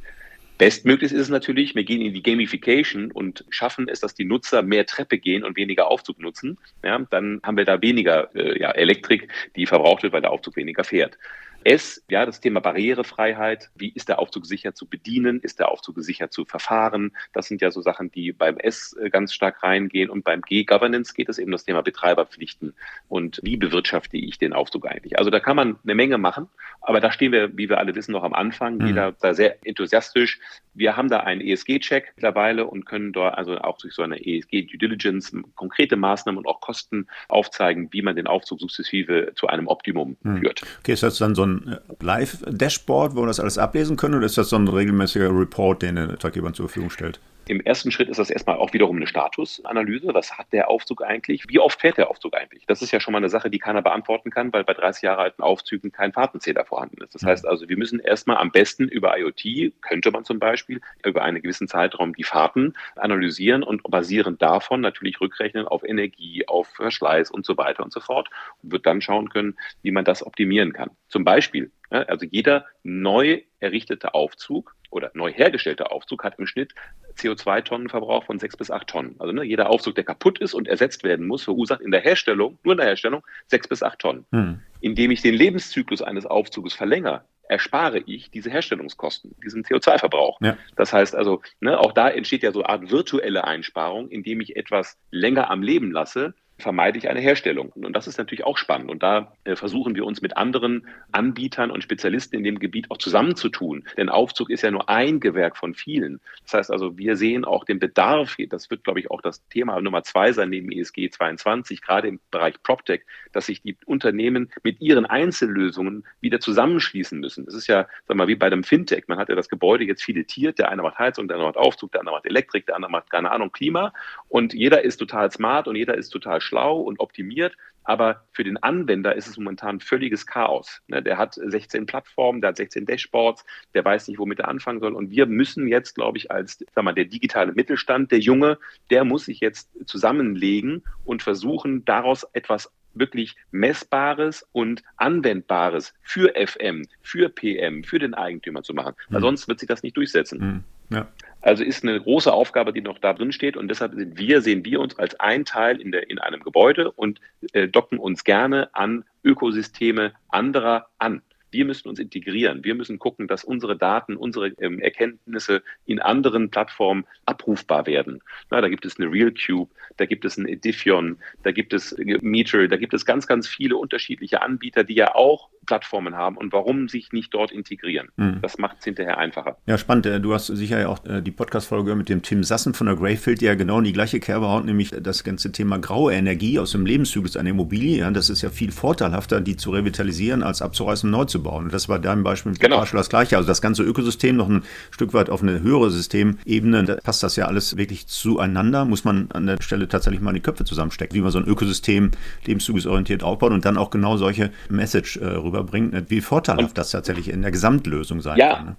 Bestmöglich ist es natürlich, wir gehen in die Gamification und schaffen es, dass die Nutzer mehr Treppe gehen und weniger Aufzug nutzen. Ja, dann haben wir da weniger äh, ja, Elektrik, die verbraucht wird, weil der Aufzug weniger fährt. S, ja, das Thema Barrierefreiheit. Wie ist der Aufzug sicher zu bedienen? Ist der Aufzug sicher zu verfahren? Das sind ja so Sachen, die beim S äh, ganz stark reingehen. Und beim G, Governance, geht es eben das Thema Betreiberpflichten. Und wie bewirtschafte ich den Aufzug eigentlich? Also da kann man eine Menge machen. Aber da stehen wir, wie wir alle wissen, noch am Anfang. Mhm. Jeder da sehr enthusiastisch. Wir haben da einen ESG-Check mittlerweile und können dort also auch durch so eine ESG-Due Diligence konkrete Maßnahmen und auch Kosten aufzeigen, wie man den Aufzug sukzessive zu einem Optimum mhm. führt. Okay, ist das dann so ein Live-Dashboard, wo wir das alles ablesen können, oder ist das so ein regelmäßiger Report, den der Taggeber zur Verfügung stellt? Im ersten Schritt ist das erstmal auch wiederum eine Statusanalyse. Was hat der Aufzug eigentlich? Wie oft fährt der Aufzug eigentlich? Das ist ja schon mal eine Sache, die keiner beantworten kann, weil bei 30 Jahre alten Aufzügen kein Fahrtenzähler vorhanden ist. Das heißt also, wir müssen erstmal am besten über IoT, könnte man zum Beispiel über einen gewissen Zeitraum die Fahrten analysieren und basierend davon natürlich rückrechnen auf Energie, auf Verschleiß und so weiter und so fort und wird dann schauen können, wie man das optimieren kann. Zum Beispiel, also jeder neu errichtete Aufzug oder neu hergestellter Aufzug hat im Schnitt CO2-Tonnenverbrauch von sechs bis acht Tonnen. Also ne, jeder Aufzug, der kaputt ist und ersetzt werden muss, verursacht in der Herstellung, nur in der Herstellung, sechs bis acht Tonnen. Hm. Indem ich den Lebenszyklus eines Aufzuges verlängere, erspare ich diese Herstellungskosten, diesen CO2-Verbrauch. Ja. Das heißt also, ne, auch da entsteht ja so eine Art virtuelle Einsparung, indem ich etwas länger am Leben lasse, vermeide ich eine Herstellung. Und das ist natürlich auch spannend. Und da äh, versuchen wir uns mit anderen Anbietern und Spezialisten in dem Gebiet auch zusammenzutun. Denn Aufzug ist ja nur ein Gewerk von vielen. Das heißt also, wir sehen auch den Bedarf, das wird, glaube ich, auch das Thema Nummer zwei sein neben ESG 22, gerade im Bereich PropTech, dass sich die Unternehmen mit ihren Einzellösungen wieder zusammenschließen müssen. Das ist ja, sag mal, wie bei einem Fintech. Man hat ja das Gebäude jetzt filetiert. Der eine macht Heizung, der andere macht Aufzug, der andere macht Elektrik, der andere macht, keine Ahnung, Klima. Und jeder ist total smart und jeder ist total schlau und optimiert, aber für den Anwender ist es momentan völliges Chaos. Ne, der hat 16 Plattformen, der hat 16 Dashboards, der weiß nicht, womit er anfangen soll. Und wir müssen jetzt, glaube ich, als sag mal, der digitale Mittelstand, der Junge, der muss sich jetzt zusammenlegen und versuchen, daraus etwas wirklich Messbares und Anwendbares für FM, für PM, für den Eigentümer zu machen. Weil mhm. sonst wird sich das nicht durchsetzen. Mhm. Ja. Also ist eine große Aufgabe, die noch da drin steht und deshalb sind wir, sehen wir uns als ein Teil in, der, in einem Gebäude und äh, docken uns gerne an Ökosysteme anderer an. Wir müssen uns integrieren. Wir müssen gucken, dass unsere Daten, unsere ähm, Erkenntnisse in anderen Plattformen abrufbar werden. Na, da gibt es eine RealCube, da gibt es ein Edifion, da gibt es äh, Meter, da gibt es ganz, ganz viele unterschiedliche Anbieter, die ja auch Plattformen haben und warum sich nicht dort integrieren. Mhm. Das macht es hinterher einfacher. Ja, spannend. Äh, du hast sicher ja auch äh, die Podcast-Folge mit dem Tim Sassen von der Greyfield, die ja genau in die gleiche Kerbe haut, nämlich das ganze Thema graue Energie aus dem Lebenszyklus einer Immobilie. Ja, das ist ja viel vorteilhafter, die zu revitalisieren, als abzureißen und neu zu bauen. Und das war dein Beispiel mit genau. das gleiche. Also das ganze Ökosystem noch ein Stück weit auf eine höhere Systemebene, da passt das ja alles wirklich zueinander, muss man an der Stelle tatsächlich mal die Köpfe zusammenstecken, wie man so ein Ökosystem lebenszyklusorientiert aufbaut und dann auch genau solche Message äh, rüberbringt, wie vorteilhaft und, das tatsächlich in der Gesamtlösung sein ja, kann. Ne?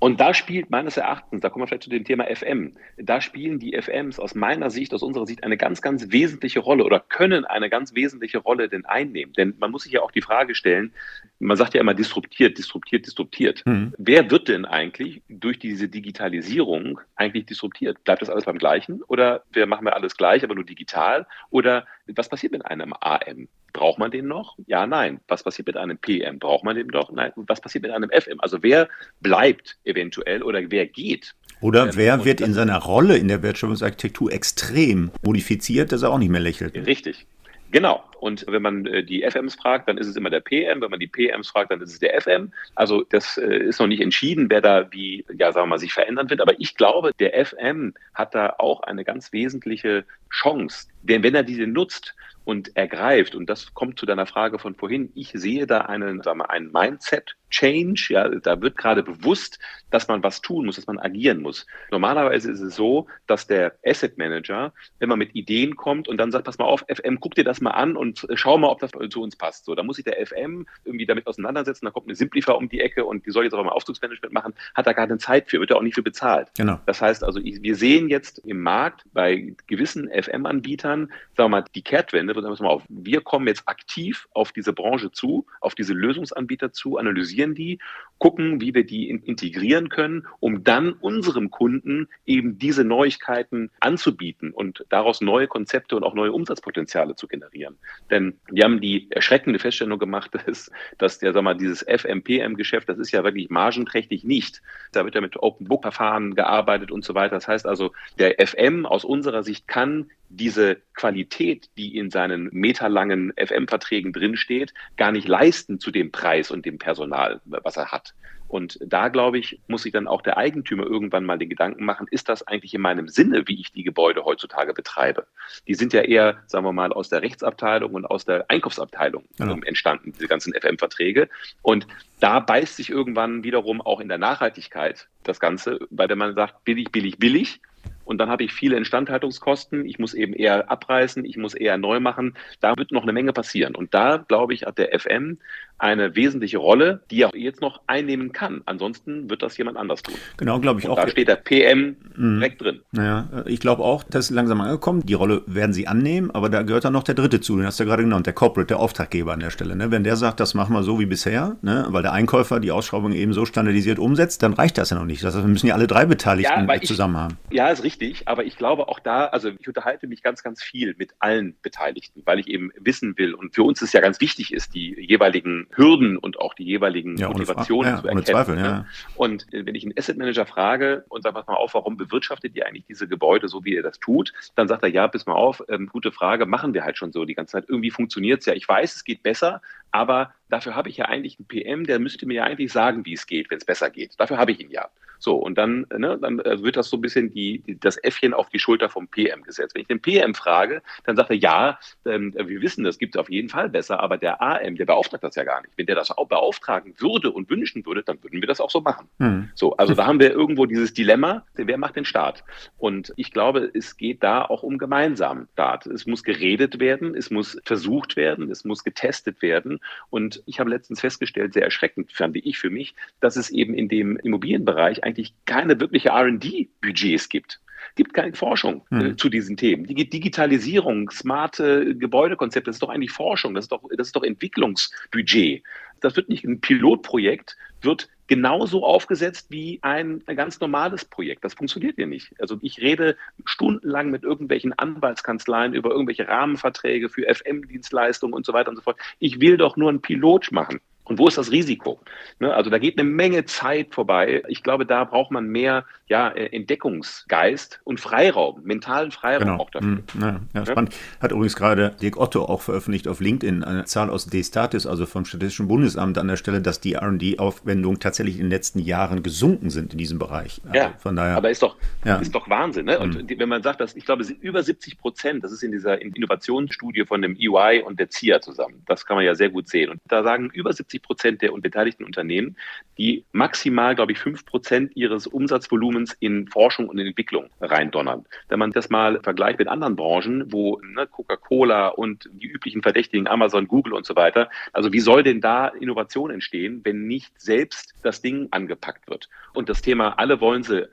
Und da spielt meines Erachtens, da kommen wir vielleicht zu dem Thema FM, da spielen die FMs aus meiner Sicht, aus unserer Sicht eine ganz, ganz wesentliche Rolle oder können eine ganz wesentliche Rolle denn einnehmen. Denn man muss sich ja auch die Frage stellen, man sagt ja immer disruptiert, disruptiert, disruptiert. Mhm. Wer wird denn eigentlich durch diese Digitalisierung eigentlich disruptiert? Bleibt das alles beim Gleichen oder wir machen wir alles gleich, aber nur digital? Oder was passiert mit einem AM? Braucht man den noch? Ja, nein. Was passiert mit einem PM? Braucht man den noch? Nein. Was passiert mit einem FM? Also wer bleibt eventuell oder wer geht? Oder ähm, wer wird in seiner Rolle in der Wertschöpfungsarchitektur extrem modifiziert, dass er auch nicht mehr lächelt? Richtig. Genau. Und wenn man äh, die FMs fragt, dann ist es immer der PM. Wenn man die PMs fragt, dann ist es der FM. Also das äh, ist noch nicht entschieden, wer da wie, ja, sagen wir mal, sich verändern wird. Aber ich glaube, der FM hat da auch eine ganz wesentliche Chance. Denn wenn er diese nutzt, und ergreift. Und das kommt zu deiner Frage von vorhin. Ich sehe da einen, sagen wir, einen Mindset-Change. Ja, da wird gerade bewusst, dass man was tun muss, dass man agieren muss. Normalerweise ist es so, dass der Asset Manager, wenn man mit Ideen kommt und dann sagt, pass mal auf, FM, guck dir das mal an und schau mal, ob das zu uns passt. So, da muss sich der FM irgendwie damit auseinandersetzen. Da kommt eine Simplify um die Ecke und die soll jetzt aber mal Aufzugsmanagement machen. Hat da gar keine Zeit für, wird er auch nicht für bezahlt. Genau. Das heißt also, wir sehen jetzt im Markt bei gewissen FM-Anbietern, sagen wir mal, die Kehrtwende, sagen wir mal auf, wir kommen jetzt aktiv auf diese Branche zu, auf diese Lösungsanbieter zu, analysieren die, gucken, wie wir die integrieren können, um dann unserem Kunden eben diese Neuigkeiten anzubieten und daraus neue Konzepte und auch neue Umsatzpotenziale zu generieren. Denn wir haben die erschreckende Feststellung gemacht, <laughs> dass, dass der, sag mal, dieses FMPM-Geschäft, das ist ja wirklich margenträchtig nicht. Da wird ja mit Open Book-Verfahren gearbeitet und so weiter. Das heißt also, der FM aus unserer Sicht kann diese Qualität, die in seinen meterlangen FM-Verträgen drinsteht, gar nicht leisten zu dem Preis und dem Personal, was er hat. Und da, glaube ich, muss sich dann auch der Eigentümer irgendwann mal den Gedanken machen, ist das eigentlich in meinem Sinne, wie ich die Gebäude heutzutage betreibe? Die sind ja eher, sagen wir mal, aus der Rechtsabteilung und aus der Einkaufsabteilung genau. entstanden, diese ganzen FM-Verträge. Und da beißt sich irgendwann wiederum auch in der Nachhaltigkeit das Ganze, weil wenn man sagt, billig, billig, billig, und dann habe ich viele Instandhaltungskosten. Ich muss eben eher abreißen, ich muss eher neu machen. Da wird noch eine Menge passieren. Und da, glaube ich, hat der FM eine wesentliche Rolle, die er jetzt noch einnehmen kann. Ansonsten wird das jemand anders tun. Genau, glaube ich Und auch. Da steht der PM mhm. direkt drin. Naja, ich glaube auch, das ist langsam angekommen. Die Rolle werden sie annehmen, aber da gehört dann noch der dritte zu, den hast du ja gerade genannt, der Corporate, der Auftraggeber an der Stelle. Ne? Wenn der sagt, das machen wir so wie bisher, ne? weil der Einkäufer die Ausschreibung eben so standardisiert umsetzt, dann reicht das ja noch nicht. Das heißt, wir müssen ja alle drei Beteiligten ja, zusammen haben. Ja, ist richtig richtig, aber ich glaube auch da, also ich unterhalte mich ganz, ganz viel mit allen Beteiligten, weil ich eben wissen will und für uns ist ja ganz wichtig ist, die jeweiligen Hürden und auch die jeweiligen ja, Motivationen ja, zu erkennen. Zweifel, ne? ja. Und äh, wenn ich einen Asset Manager frage und sage, pass mal auf, warum bewirtschaftet ihr eigentlich diese Gebäude so, wie ihr das tut, dann sagt er, ja, bis mal auf, ähm, gute Frage, machen wir halt schon so die ganze Zeit. Irgendwie funktioniert es ja. Ich weiß, es geht besser, aber dafür habe ich ja eigentlich einen PM, der müsste mir ja eigentlich sagen, wie es geht, wenn es besser geht. Dafür habe ich ihn ja. So, und dann, ne, dann äh, wird das so ein bisschen die, die, das Äffchen auf die Schulter vom PM gesetzt. Wenn ich den PM frage, dann sagt er, ja, ähm, wir wissen, das gibt es auf jeden Fall besser, aber der AM, der beauftragt das ja gar nicht. Wenn der das auch beauftragen würde und wünschen würde, dann würden wir das auch so machen. Hm. So, also da haben wir irgendwo dieses Dilemma, wer macht den Staat? Und ich glaube, es geht da auch um gemeinsamen Staat. Es muss geredet werden, es muss versucht werden, es muss getestet werden. Und ich habe letztens festgestellt, sehr erschreckend fand ich für mich, dass es eben in dem Immobilienbereich eigentlich keine wirkliche RD-Budgets gibt gibt keine Forschung äh, hm. zu diesen Themen. Die Digitalisierung, smarte Gebäudekonzepte, das ist doch eigentlich Forschung, das ist doch, das ist doch Entwicklungsbudget. Das wird nicht ein Pilotprojekt, wird genauso aufgesetzt wie ein, ein, ganz normales Projekt. Das funktioniert ja nicht. Also ich rede stundenlang mit irgendwelchen Anwaltskanzleien über irgendwelche Rahmenverträge für FM-Dienstleistungen und so weiter und so fort. Ich will doch nur einen Pilot machen. Und wo ist das Risiko? Ne, also da geht eine Menge Zeit vorbei. Ich glaube, da braucht man mehr ja, äh, Entdeckungsgeist und Freiraum, mentalen Freiraum genau. auch dafür. Hm, ja, ja, spannend. Hat übrigens gerade Dirk Otto auch veröffentlicht auf LinkedIn eine Zahl aus D-Statis, also vom Statistischen Bundesamt an der Stelle, dass die R&D-Aufwendungen tatsächlich in den letzten Jahren gesunken sind in diesem Bereich. Also ja, von daher, aber ist doch, ist doch Wahnsinn. Ne? Und mhm. wenn man sagt, dass ich glaube, über 70 Prozent, das ist in dieser Innovationsstudie von dem EY und der CIA zusammen, das kann man ja sehr gut sehen. Und da sagen über 70 60 Prozent der beteiligten Unternehmen, die maximal, glaube ich, 5 Prozent ihres Umsatzvolumens in Forschung und Entwicklung reindonnern. Wenn man das mal vergleicht mit anderen Branchen, wo ne, Coca-Cola und die üblichen Verdächtigen, Amazon, Google und so weiter, also wie soll denn da Innovation entstehen, wenn nicht selbst das Ding angepackt wird? Und das Thema, alle wollen sie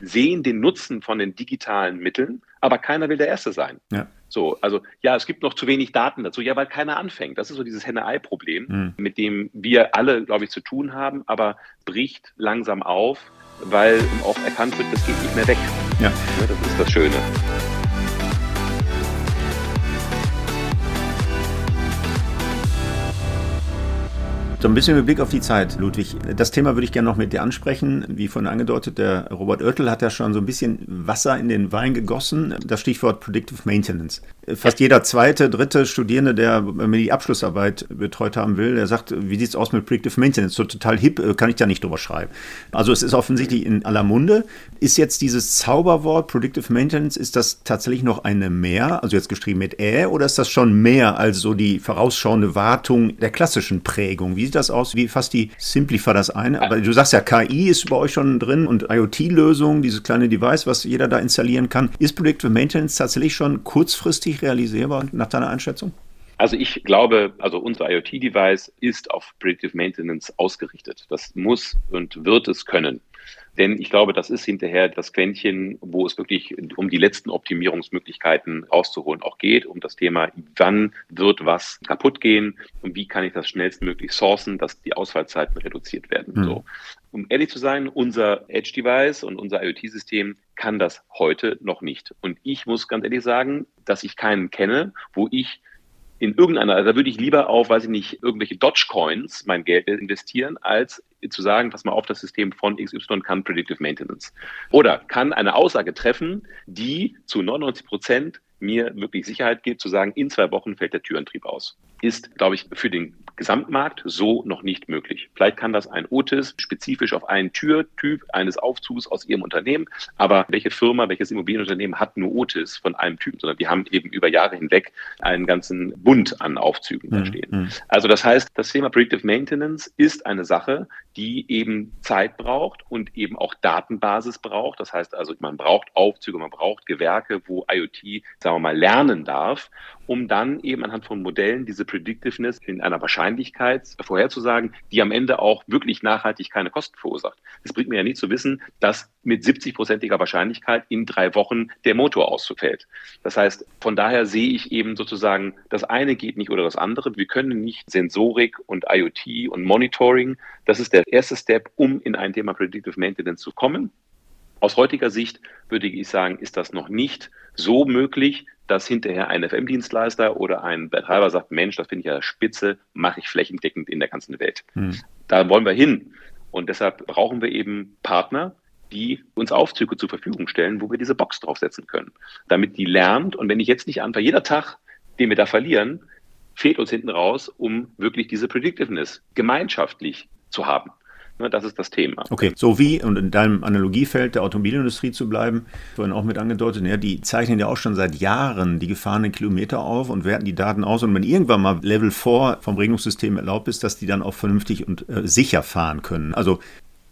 sehen den Nutzen von den digitalen Mitteln, aber keiner will der Erste sein. Ja. So, also ja, es gibt noch zu wenig Daten dazu, ja, weil keiner anfängt. Das ist so dieses Henne-Ei-Problem, mhm. mit dem wir alle, glaube ich, zu tun haben, aber bricht langsam auf, weil auch erkannt wird, das geht nicht mehr weg. Ja. ja das ist das Schöne. So ein bisschen mit Blick auf die Zeit, Ludwig. Das Thema würde ich gerne noch mit dir ansprechen. Wie vorhin angedeutet, der Robert Oertel hat ja schon so ein bisschen Wasser in den Wein gegossen. Das Stichwort Predictive Maintenance. Fast jeder zweite, dritte Studierende, der mir die Abschlussarbeit betreut haben will, der sagt, wie sieht es aus mit Predictive Maintenance? So total hip, kann ich da nicht drüber schreiben. Also es ist offensichtlich in aller Munde. Ist jetzt dieses Zauberwort Predictive Maintenance, ist das tatsächlich noch eine mehr, also jetzt geschrieben mit Ä, oder ist das schon mehr als so die vorausschauende Wartung der klassischen Prägung? Wie sieht das aus? Wie fasst die Simplify das ein? Aber du sagst ja, KI ist bei euch schon drin und IoT-Lösungen, dieses kleine Device, was jeder da installieren kann. Ist Predictive Maintenance tatsächlich schon kurzfristig realisierbar nach deiner Einschätzung? Also ich glaube, also unser IoT-Device ist auf Predictive Maintenance ausgerichtet. Das muss und wird es können. Denn ich glaube, das ist hinterher das Quäntchen, wo es wirklich um die letzten Optimierungsmöglichkeiten rauszuholen auch geht, um das Thema, wann wird was kaputt gehen und wie kann ich das schnellstmöglich sourcen, dass die Ausfallzeiten reduziert werden. Mhm. So. Um ehrlich zu sein, unser Edge-Device und unser IoT-System kann das heute noch nicht. Und ich muss ganz ehrlich sagen, dass ich keinen kenne, wo ich in irgendeiner, also da würde ich lieber auf, weiß ich nicht, irgendwelche Dogecoins mein Geld investieren, als zu sagen, pass mal auf, das System von XY kann Predictive Maintenance. Oder kann eine Aussage treffen, die zu 99 Prozent mir wirklich Sicherheit gibt, zu sagen, in zwei Wochen fällt der Türentrieb aus. Ist, glaube ich, für den Gesamtmarkt so noch nicht möglich. Vielleicht kann das ein Otis spezifisch auf einen Türtyp eines Aufzugs aus ihrem Unternehmen, aber welche Firma, welches Immobilienunternehmen hat nur Otis von einem Typ, sondern die haben eben über Jahre hinweg einen ganzen Bund an Aufzügen da mhm, stehen. Mhm. Also das heißt, das Thema Predictive Maintenance ist eine Sache, die eben Zeit braucht und eben auch Datenbasis braucht. Das heißt also, man braucht Aufzüge, man braucht Gewerke, wo IoT, sagen wir mal, lernen darf, um dann eben anhand von Modellen diese Predictiveness in einer Wahrscheinlichkeit vorherzusagen, die am Ende auch wirklich nachhaltig keine Kosten verursacht. Es bringt mir ja nicht zu wissen, dass mit 70-prozentiger Wahrscheinlichkeit in drei Wochen der Motor ausfällt. Das heißt, von daher sehe ich eben sozusagen, das eine geht nicht oder das andere. Wir können nicht Sensorik und IoT und Monitoring, das ist der erste Step, um in ein Thema Predictive Maintenance zu kommen. Aus heutiger Sicht würde ich sagen, ist das noch nicht so möglich, dass hinterher ein FM-Dienstleister oder ein Betreiber sagt, Mensch, das finde ich ja spitze, mache ich flächendeckend in der ganzen Welt. Hm. Da wollen wir hin. Und deshalb brauchen wir eben Partner, die uns Aufzüge zur Verfügung stellen, wo wir diese Box draufsetzen können, damit die lernt. Und wenn ich jetzt nicht anfange, jeder Tag, den wir da verlieren, fehlt uns hinten raus, um wirklich diese Predictiveness gemeinschaftlich zu haben. Ne, das ist das Thema. Okay, so wie, und in deinem Analogiefeld der Automobilindustrie zu bleiben, vorhin auch mit angedeutet, ja, die zeichnen ja auch schon seit Jahren die gefahrenen Kilometer auf und werten die Daten aus. Und wenn irgendwann mal Level 4 vom Regelungssystem erlaubt ist, dass die dann auch vernünftig und äh, sicher fahren können. Also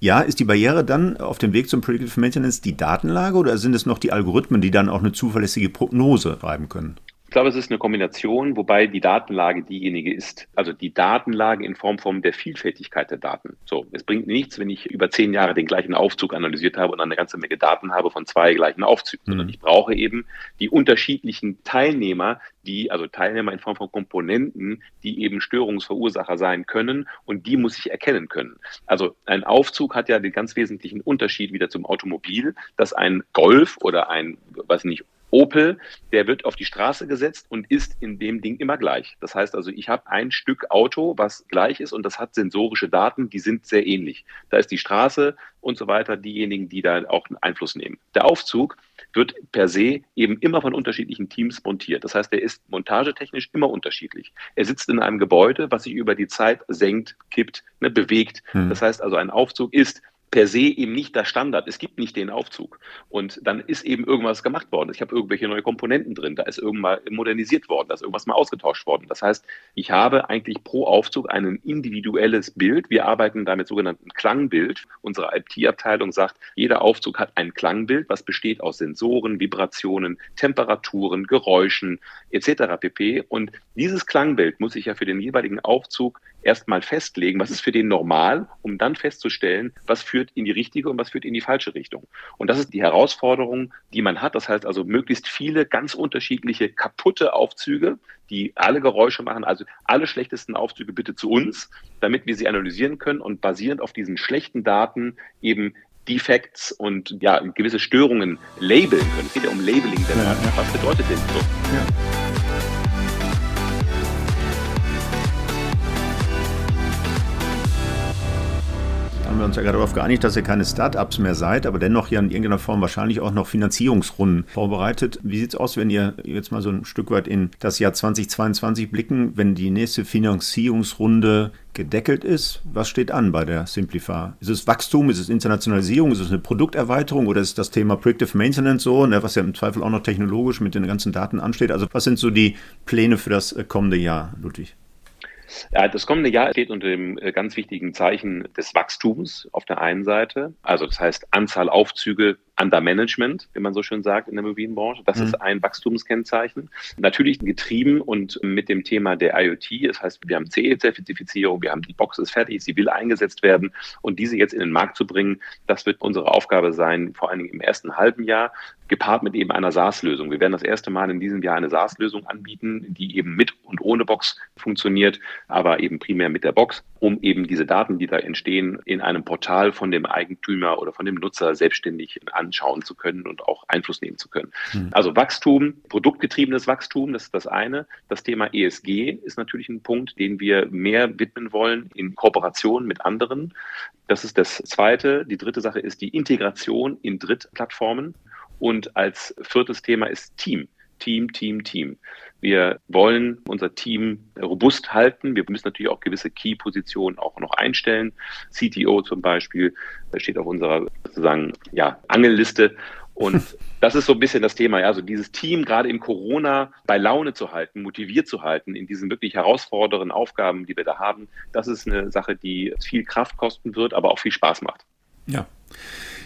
ja, ist die Barriere dann auf dem Weg zum Predictive Maintenance die Datenlage oder sind es noch die Algorithmen, die dann auch eine zuverlässige Prognose schreiben können? Ich glaube, es ist eine Kombination, wobei die Datenlage diejenige ist. Also die Datenlage in Form von der Vielfältigkeit der Daten. So, es bringt nichts, wenn ich über zehn Jahre den gleichen Aufzug analysiert habe und eine ganze Menge Daten habe von zwei gleichen Aufzügen, mhm. sondern ich brauche eben die unterschiedlichen Teilnehmer, die, also Teilnehmer in Form von Komponenten, die eben Störungsverursacher sein können und die muss ich erkennen können. Also ein Aufzug hat ja den ganz wesentlichen Unterschied wieder zum Automobil, dass ein Golf oder ein, weiß nicht, Opel, der wird auf die Straße gesetzt und ist in dem Ding immer gleich. Das heißt also, ich habe ein Stück Auto, was gleich ist und das hat sensorische Daten, die sind sehr ähnlich. Da ist die Straße und so weiter diejenigen, die da auch einen Einfluss nehmen. Der Aufzug wird per se eben immer von unterschiedlichen Teams montiert. Das heißt, er ist montagetechnisch immer unterschiedlich. Er sitzt in einem Gebäude, was sich über die Zeit senkt, kippt, ne, bewegt. Hm. Das heißt also, ein Aufzug ist per se eben nicht der Standard. Es gibt nicht den Aufzug. Und dann ist eben irgendwas gemacht worden. Ich habe irgendwelche neue Komponenten drin. Da ist irgendwann modernisiert worden. Da ist irgendwas mal ausgetauscht worden. Das heißt, ich habe eigentlich pro Aufzug ein individuelles Bild. Wir arbeiten da mit sogenannten Klangbild. Unsere IT-Abteilung sagt, jeder Aufzug hat ein Klangbild, was besteht aus Sensoren, Vibrationen, Temperaturen, Geräuschen etc. pp. Und dieses Klangbild muss ich ja für den jeweiligen Aufzug erstmal festlegen, was ist für den normal, um dann festzustellen, was führt in die richtige und was führt in die falsche Richtung. Und das ist die Herausforderung, die man hat. Das heißt also möglichst viele ganz unterschiedliche kaputte Aufzüge, die alle Geräusche machen, also alle schlechtesten Aufzüge bitte zu uns, damit wir sie analysieren können und basierend auf diesen schlechten Daten eben Defects und ja, gewisse Störungen labeln können. Es geht ja um Labeling. Ja, ja. Was bedeutet denn so? Ja. Haben wir uns ja gerade darauf geeinigt, dass ihr keine Startups mehr seid, aber dennoch ja in irgendeiner Form wahrscheinlich auch noch Finanzierungsrunden vorbereitet. Wie sieht es aus, wenn ihr jetzt mal so ein Stück weit in das Jahr 2022 blicken, wenn die nächste Finanzierungsrunde gedeckelt ist? Was steht an bei der Simplify? Ist es Wachstum, ist es Internationalisierung, ist es eine Produkterweiterung oder ist das Thema Predictive Maintenance so, ne, was ja im Zweifel auch noch technologisch mit den ganzen Daten ansteht? Also was sind so die Pläne für das kommende Jahr, Ludwig? Das kommende Jahr steht unter dem äh, ganz wichtigen Zeichen des Wachstums auf der einen Seite. Also das heißt Anzahl Aufzüge under Management, wie man so schön sagt in der Immobilienbranche. Das mhm. ist ein Wachstumskennzeichen. Natürlich getrieben und mit dem Thema der IoT. Das heißt, wir haben CE-Zertifizierung, wir haben die Box ist fertig, sie will eingesetzt werden und diese jetzt in den Markt zu bringen, das wird unsere Aufgabe sein, vor allen Dingen im ersten halben Jahr gepaart mit eben einer SaaS-Lösung. Wir werden das erste Mal in diesem Jahr eine SaaS-Lösung anbieten, die eben mit und ohne Box funktioniert, aber eben primär mit der Box, um eben diese Daten, die da entstehen, in einem Portal von dem Eigentümer oder von dem Nutzer selbstständig anschauen zu können und auch Einfluss nehmen zu können. Mhm. Also Wachstum, produktgetriebenes Wachstum, das ist das eine. Das Thema ESG ist natürlich ein Punkt, den wir mehr widmen wollen in Kooperation mit anderen. Das ist das zweite. Die dritte Sache ist die Integration in Drittplattformen. Und als viertes Thema ist Team. Team, Team, Team. Wir wollen unser Team robust halten. Wir müssen natürlich auch gewisse Key-Positionen auch noch einstellen. CTO zum Beispiel steht auf unserer sozusagen ja, Angelliste. Und <laughs> das ist so ein bisschen das Thema. Also dieses Team gerade in Corona bei Laune zu halten, motiviert zu halten in diesen wirklich herausfordernden Aufgaben, die wir da haben, das ist eine Sache, die viel Kraft kosten wird, aber auch viel Spaß macht. Ja.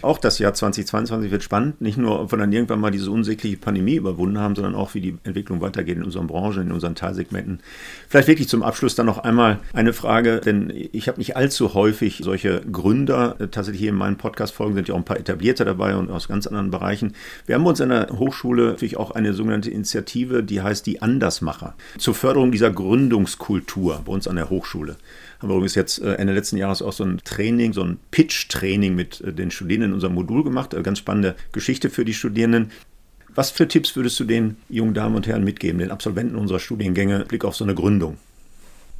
Auch das Jahr 2022 wird spannend, nicht nur, ob wir dann irgendwann mal diese unsägliche Pandemie überwunden haben, sondern auch, wie die Entwicklung weitergeht in unseren Branchen, in unseren Teilsegmenten. Vielleicht wirklich zum Abschluss dann noch einmal eine Frage, denn ich habe nicht allzu häufig solche Gründer, äh, tatsächlich hier in meinen Podcast-Folgen sind ja auch ein paar etablierte dabei und aus ganz anderen Bereichen. Wir haben uns in der Hochschule natürlich auch eine sogenannte Initiative, die heißt die Andersmacher, zur Förderung dieser Gründungskultur bei uns an der Hochschule haben wir übrigens jetzt äh, Ende letzten Jahres auch so ein Training, so ein Pitch-Training mit äh, den Studierenden in unserem Modul gemacht. Ganz spannende Geschichte für die Studierenden. Was für Tipps würdest du den jungen Damen und Herren mitgeben, den Absolventen unserer Studiengänge, Blick auf so eine Gründung?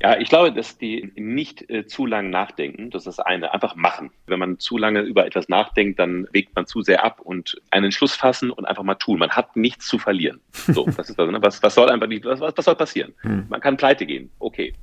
Ja, ich glaube, dass die nicht äh, zu lange nachdenken. Das ist das eine. Einfach machen. Wenn man zu lange über etwas nachdenkt, dann wägt man zu sehr ab und einen Entschluss fassen und einfach mal tun. Man hat nichts zu verlieren. So, <laughs> das ist das, ne? was, was soll einfach nicht, was, was soll passieren? Hm. Man kann pleite gehen. Okay.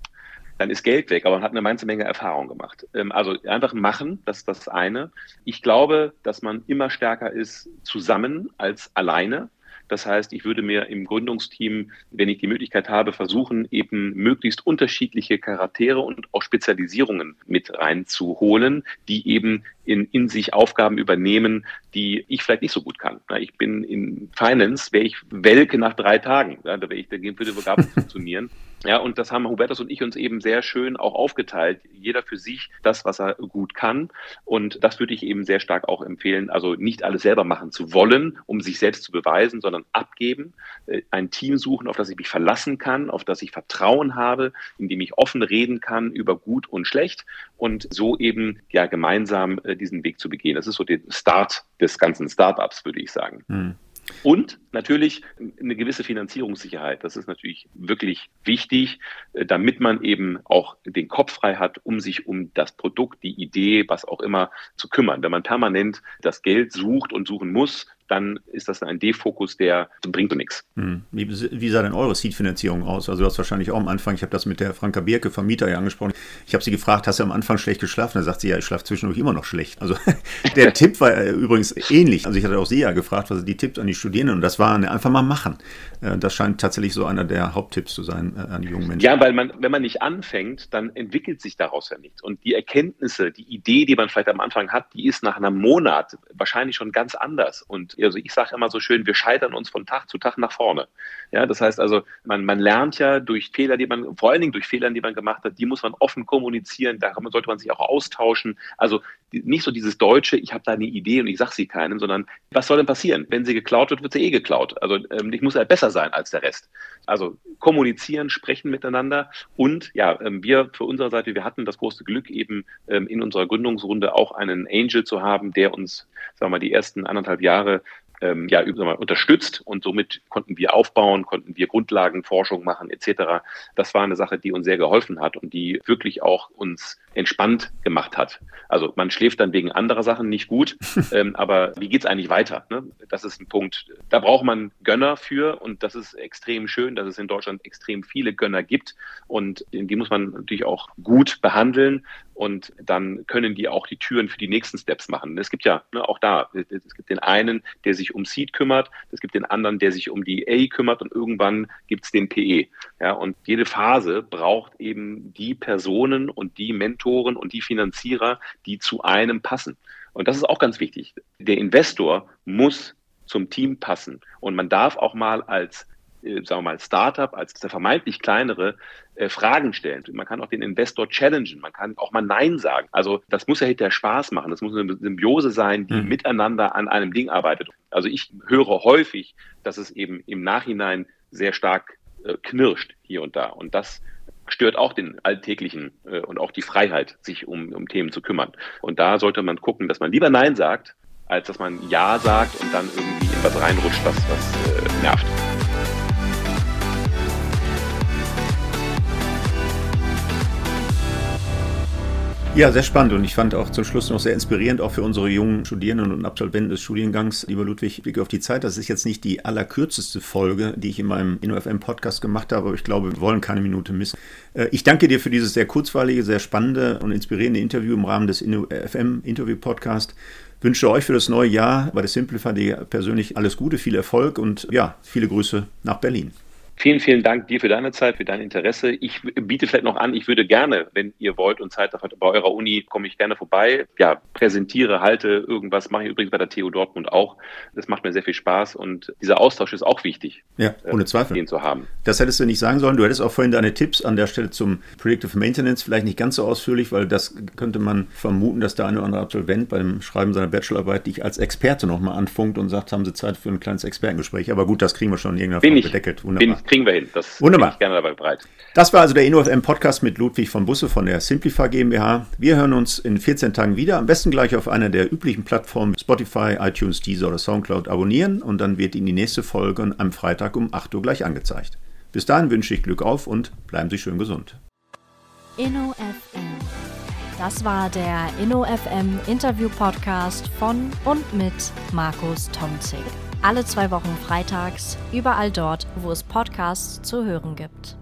Dann ist Geld weg, aber man hat eine ganze Menge Erfahrung gemacht. Ähm, also einfach machen, das ist das eine. Ich glaube, dass man immer stärker ist zusammen als alleine. Das heißt, ich würde mir im Gründungsteam, wenn ich die Möglichkeit habe, versuchen, eben möglichst unterschiedliche Charaktere und auch Spezialisierungen mit reinzuholen, die eben in, in sich Aufgaben übernehmen, die ich vielleicht nicht so gut kann. Ich bin in Finance, wäre ich Welke nach drei Tagen. Da wäre ich, da würde überhaupt nicht funktionieren. <laughs> Ja, und das haben Hubertus und ich uns eben sehr schön auch aufgeteilt. Jeder für sich das, was er gut kann. Und das würde ich eben sehr stark auch empfehlen. Also nicht alles selber machen zu wollen, um sich selbst zu beweisen, sondern abgeben, äh, ein Team suchen, auf das ich mich verlassen kann, auf das ich Vertrauen habe, in dem ich offen reden kann über gut und schlecht und so eben ja gemeinsam äh, diesen Weg zu begehen. Das ist so der Start des ganzen Startups, würde ich sagen. Hm. Und natürlich eine gewisse Finanzierungssicherheit. Das ist natürlich wirklich wichtig, äh, damit man eben auch den Kopf frei hat, um sich um das Produkt, die Idee, was auch immer zu kümmern. Wenn man permanent das Geld sucht und suchen muss, dann ist das ein Defokus, der bringt nichts. Hm. Wie, wie, sah denn eure Seed-Finanzierung aus? Also du hast wahrscheinlich auch am Anfang, ich habe das mit der Franka Birke, Vermieter ja angesprochen, ich habe sie gefragt, hast du am Anfang schlecht geschlafen? Da sagt sie, ja, ich schlafe zwischendurch immer noch schlecht. Also <laughs> der Tipp war äh, übrigens ähnlich. Also ich hatte auch sie ja gefragt, was die Tipps an die Studierenden und das war einfach mal machen. Äh, das scheint tatsächlich so einer der Haupttipps zu sein äh, an die jungen Menschen. Ja, weil man, wenn man nicht anfängt, dann entwickelt sich daraus ja nichts. Und die Erkenntnisse, die Idee, die man vielleicht am Anfang hat, die ist nach einem Monat wahrscheinlich schon ganz anders. Und also ich sage immer so schön, wir scheitern uns von Tag zu Tag nach vorne. Ja, das heißt also, man, man lernt ja durch Fehler, die man, vor allen Dingen durch Fehler, die man gemacht hat, die muss man offen kommunizieren, da sollte man sich auch austauschen. Also nicht so dieses Deutsche, ich habe da eine Idee und ich sage sie keinem, sondern was soll denn passieren? Wenn sie geklaut wird, wird sie eh geklaut. Also ähm, ich muss halt besser sein als der Rest. Also kommunizieren, sprechen miteinander und ja, ähm, wir für unsere Seite, wir hatten das große Glück eben ähm, in unserer Gründungsrunde auch einen Angel zu haben, der uns, sagen wir mal, die ersten anderthalb Jahre ähm, ja, mal, unterstützt und somit konnten wir aufbauen, konnten wir Grundlagenforschung machen etc. Das war eine Sache, die uns sehr geholfen hat und die wirklich auch uns entspannt gemacht hat. Also man schläft dann wegen anderer Sachen nicht gut, <laughs> ähm, aber wie geht's eigentlich weiter? Ne? Das ist ein Punkt, da braucht man Gönner für und das ist extrem schön, dass es in Deutschland extrem viele Gönner gibt und die muss man natürlich auch gut behandeln und dann können die auch die Türen für die nächsten Steps machen. Es gibt ja ne, auch da, es gibt den einen, der sich um Seed kümmert, es gibt den anderen, der sich um die A kümmert und irgendwann gibt es den PE. Ja, und jede Phase braucht eben die Personen und die Mentoren und die Finanzierer, die zu einem passen. Und das ist auch ganz wichtig. Der Investor muss zum Team passen. Und man darf auch mal als äh, sagen wir mal, Startup, als der vermeintlich kleinere, äh, Fragen stellen. Man kann auch den Investor challengen, man kann auch mal Nein sagen. Also das muss ja hinterher Spaß machen. Das muss eine Symbiose sein, die mhm. miteinander an einem Ding arbeitet. Also ich höre häufig, dass es eben im Nachhinein sehr stark äh, knirscht hier und da. Und das stört auch den alltäglichen äh, und auch die Freiheit, sich um, um Themen zu kümmern. Und da sollte man gucken, dass man lieber Nein sagt, als dass man Ja sagt und dann irgendwie in was reinrutscht, was, was äh, nervt. Ja, sehr spannend und ich fand auch zum Schluss noch sehr inspirierend, auch für unsere jungen Studierenden und Absolventen des Studiengangs. Lieber Ludwig, Blick auf die Zeit. Das ist jetzt nicht die allerkürzeste Folge, die ich in meinem InnoFM-Podcast gemacht habe, aber ich glaube, wir wollen keine Minute missen. Äh, ich danke dir für dieses sehr kurzweilige, sehr spannende und inspirierende Interview im Rahmen des InnoFM-Interview-Podcasts wünsche euch für das neue Jahr bei der Simplify persönlich alles Gute, viel Erfolg und ja, viele Grüße nach Berlin. Vielen, vielen Dank dir für deine Zeit, für dein Interesse. Ich biete vielleicht noch an, ich würde gerne, wenn ihr wollt und Zeit habt, bei eurer Uni komme ich gerne vorbei. Ja, präsentiere, halte irgendwas, mache ich übrigens bei der TU Dortmund auch. Das macht mir sehr viel Spaß und dieser Austausch ist auch wichtig. Ja, ohne Zweifel. Den zu haben. Das Das hättest du nicht sagen sollen. Du hättest auch vorhin deine Tipps an der Stelle zum Predictive Maintenance vielleicht nicht ganz so ausführlich, weil das könnte man vermuten, dass der eine oder andere Absolvent beim Schreiben seiner Bachelorarbeit dich als Experte nochmal anfunkt und sagt, haben Sie Zeit für ein kleines Expertengespräch. Aber gut, das kriegen wir schon in irgendeiner Form bedeckelt. Wunderbar. Kriegen wir hin. Das Wunderbar. bin ich gerne dabei bereit. Das war also der InnoFM Podcast mit Ludwig von Busse von der Simplify GmbH. Wir hören uns in 14 Tagen wieder. Am besten gleich auf einer der üblichen Plattformen Spotify, iTunes, Deezer oder Soundcloud abonnieren und dann wird Ihnen die nächste Folge am Freitag um 8 Uhr gleich angezeigt. Bis dahin wünsche ich Glück auf und bleiben Sie schön gesund. InnoFM. Das war der InnoFM Interview Podcast von und mit Markus Tomzig. Alle zwei Wochen freitags, überall dort, wo es Podcasts zu hören gibt.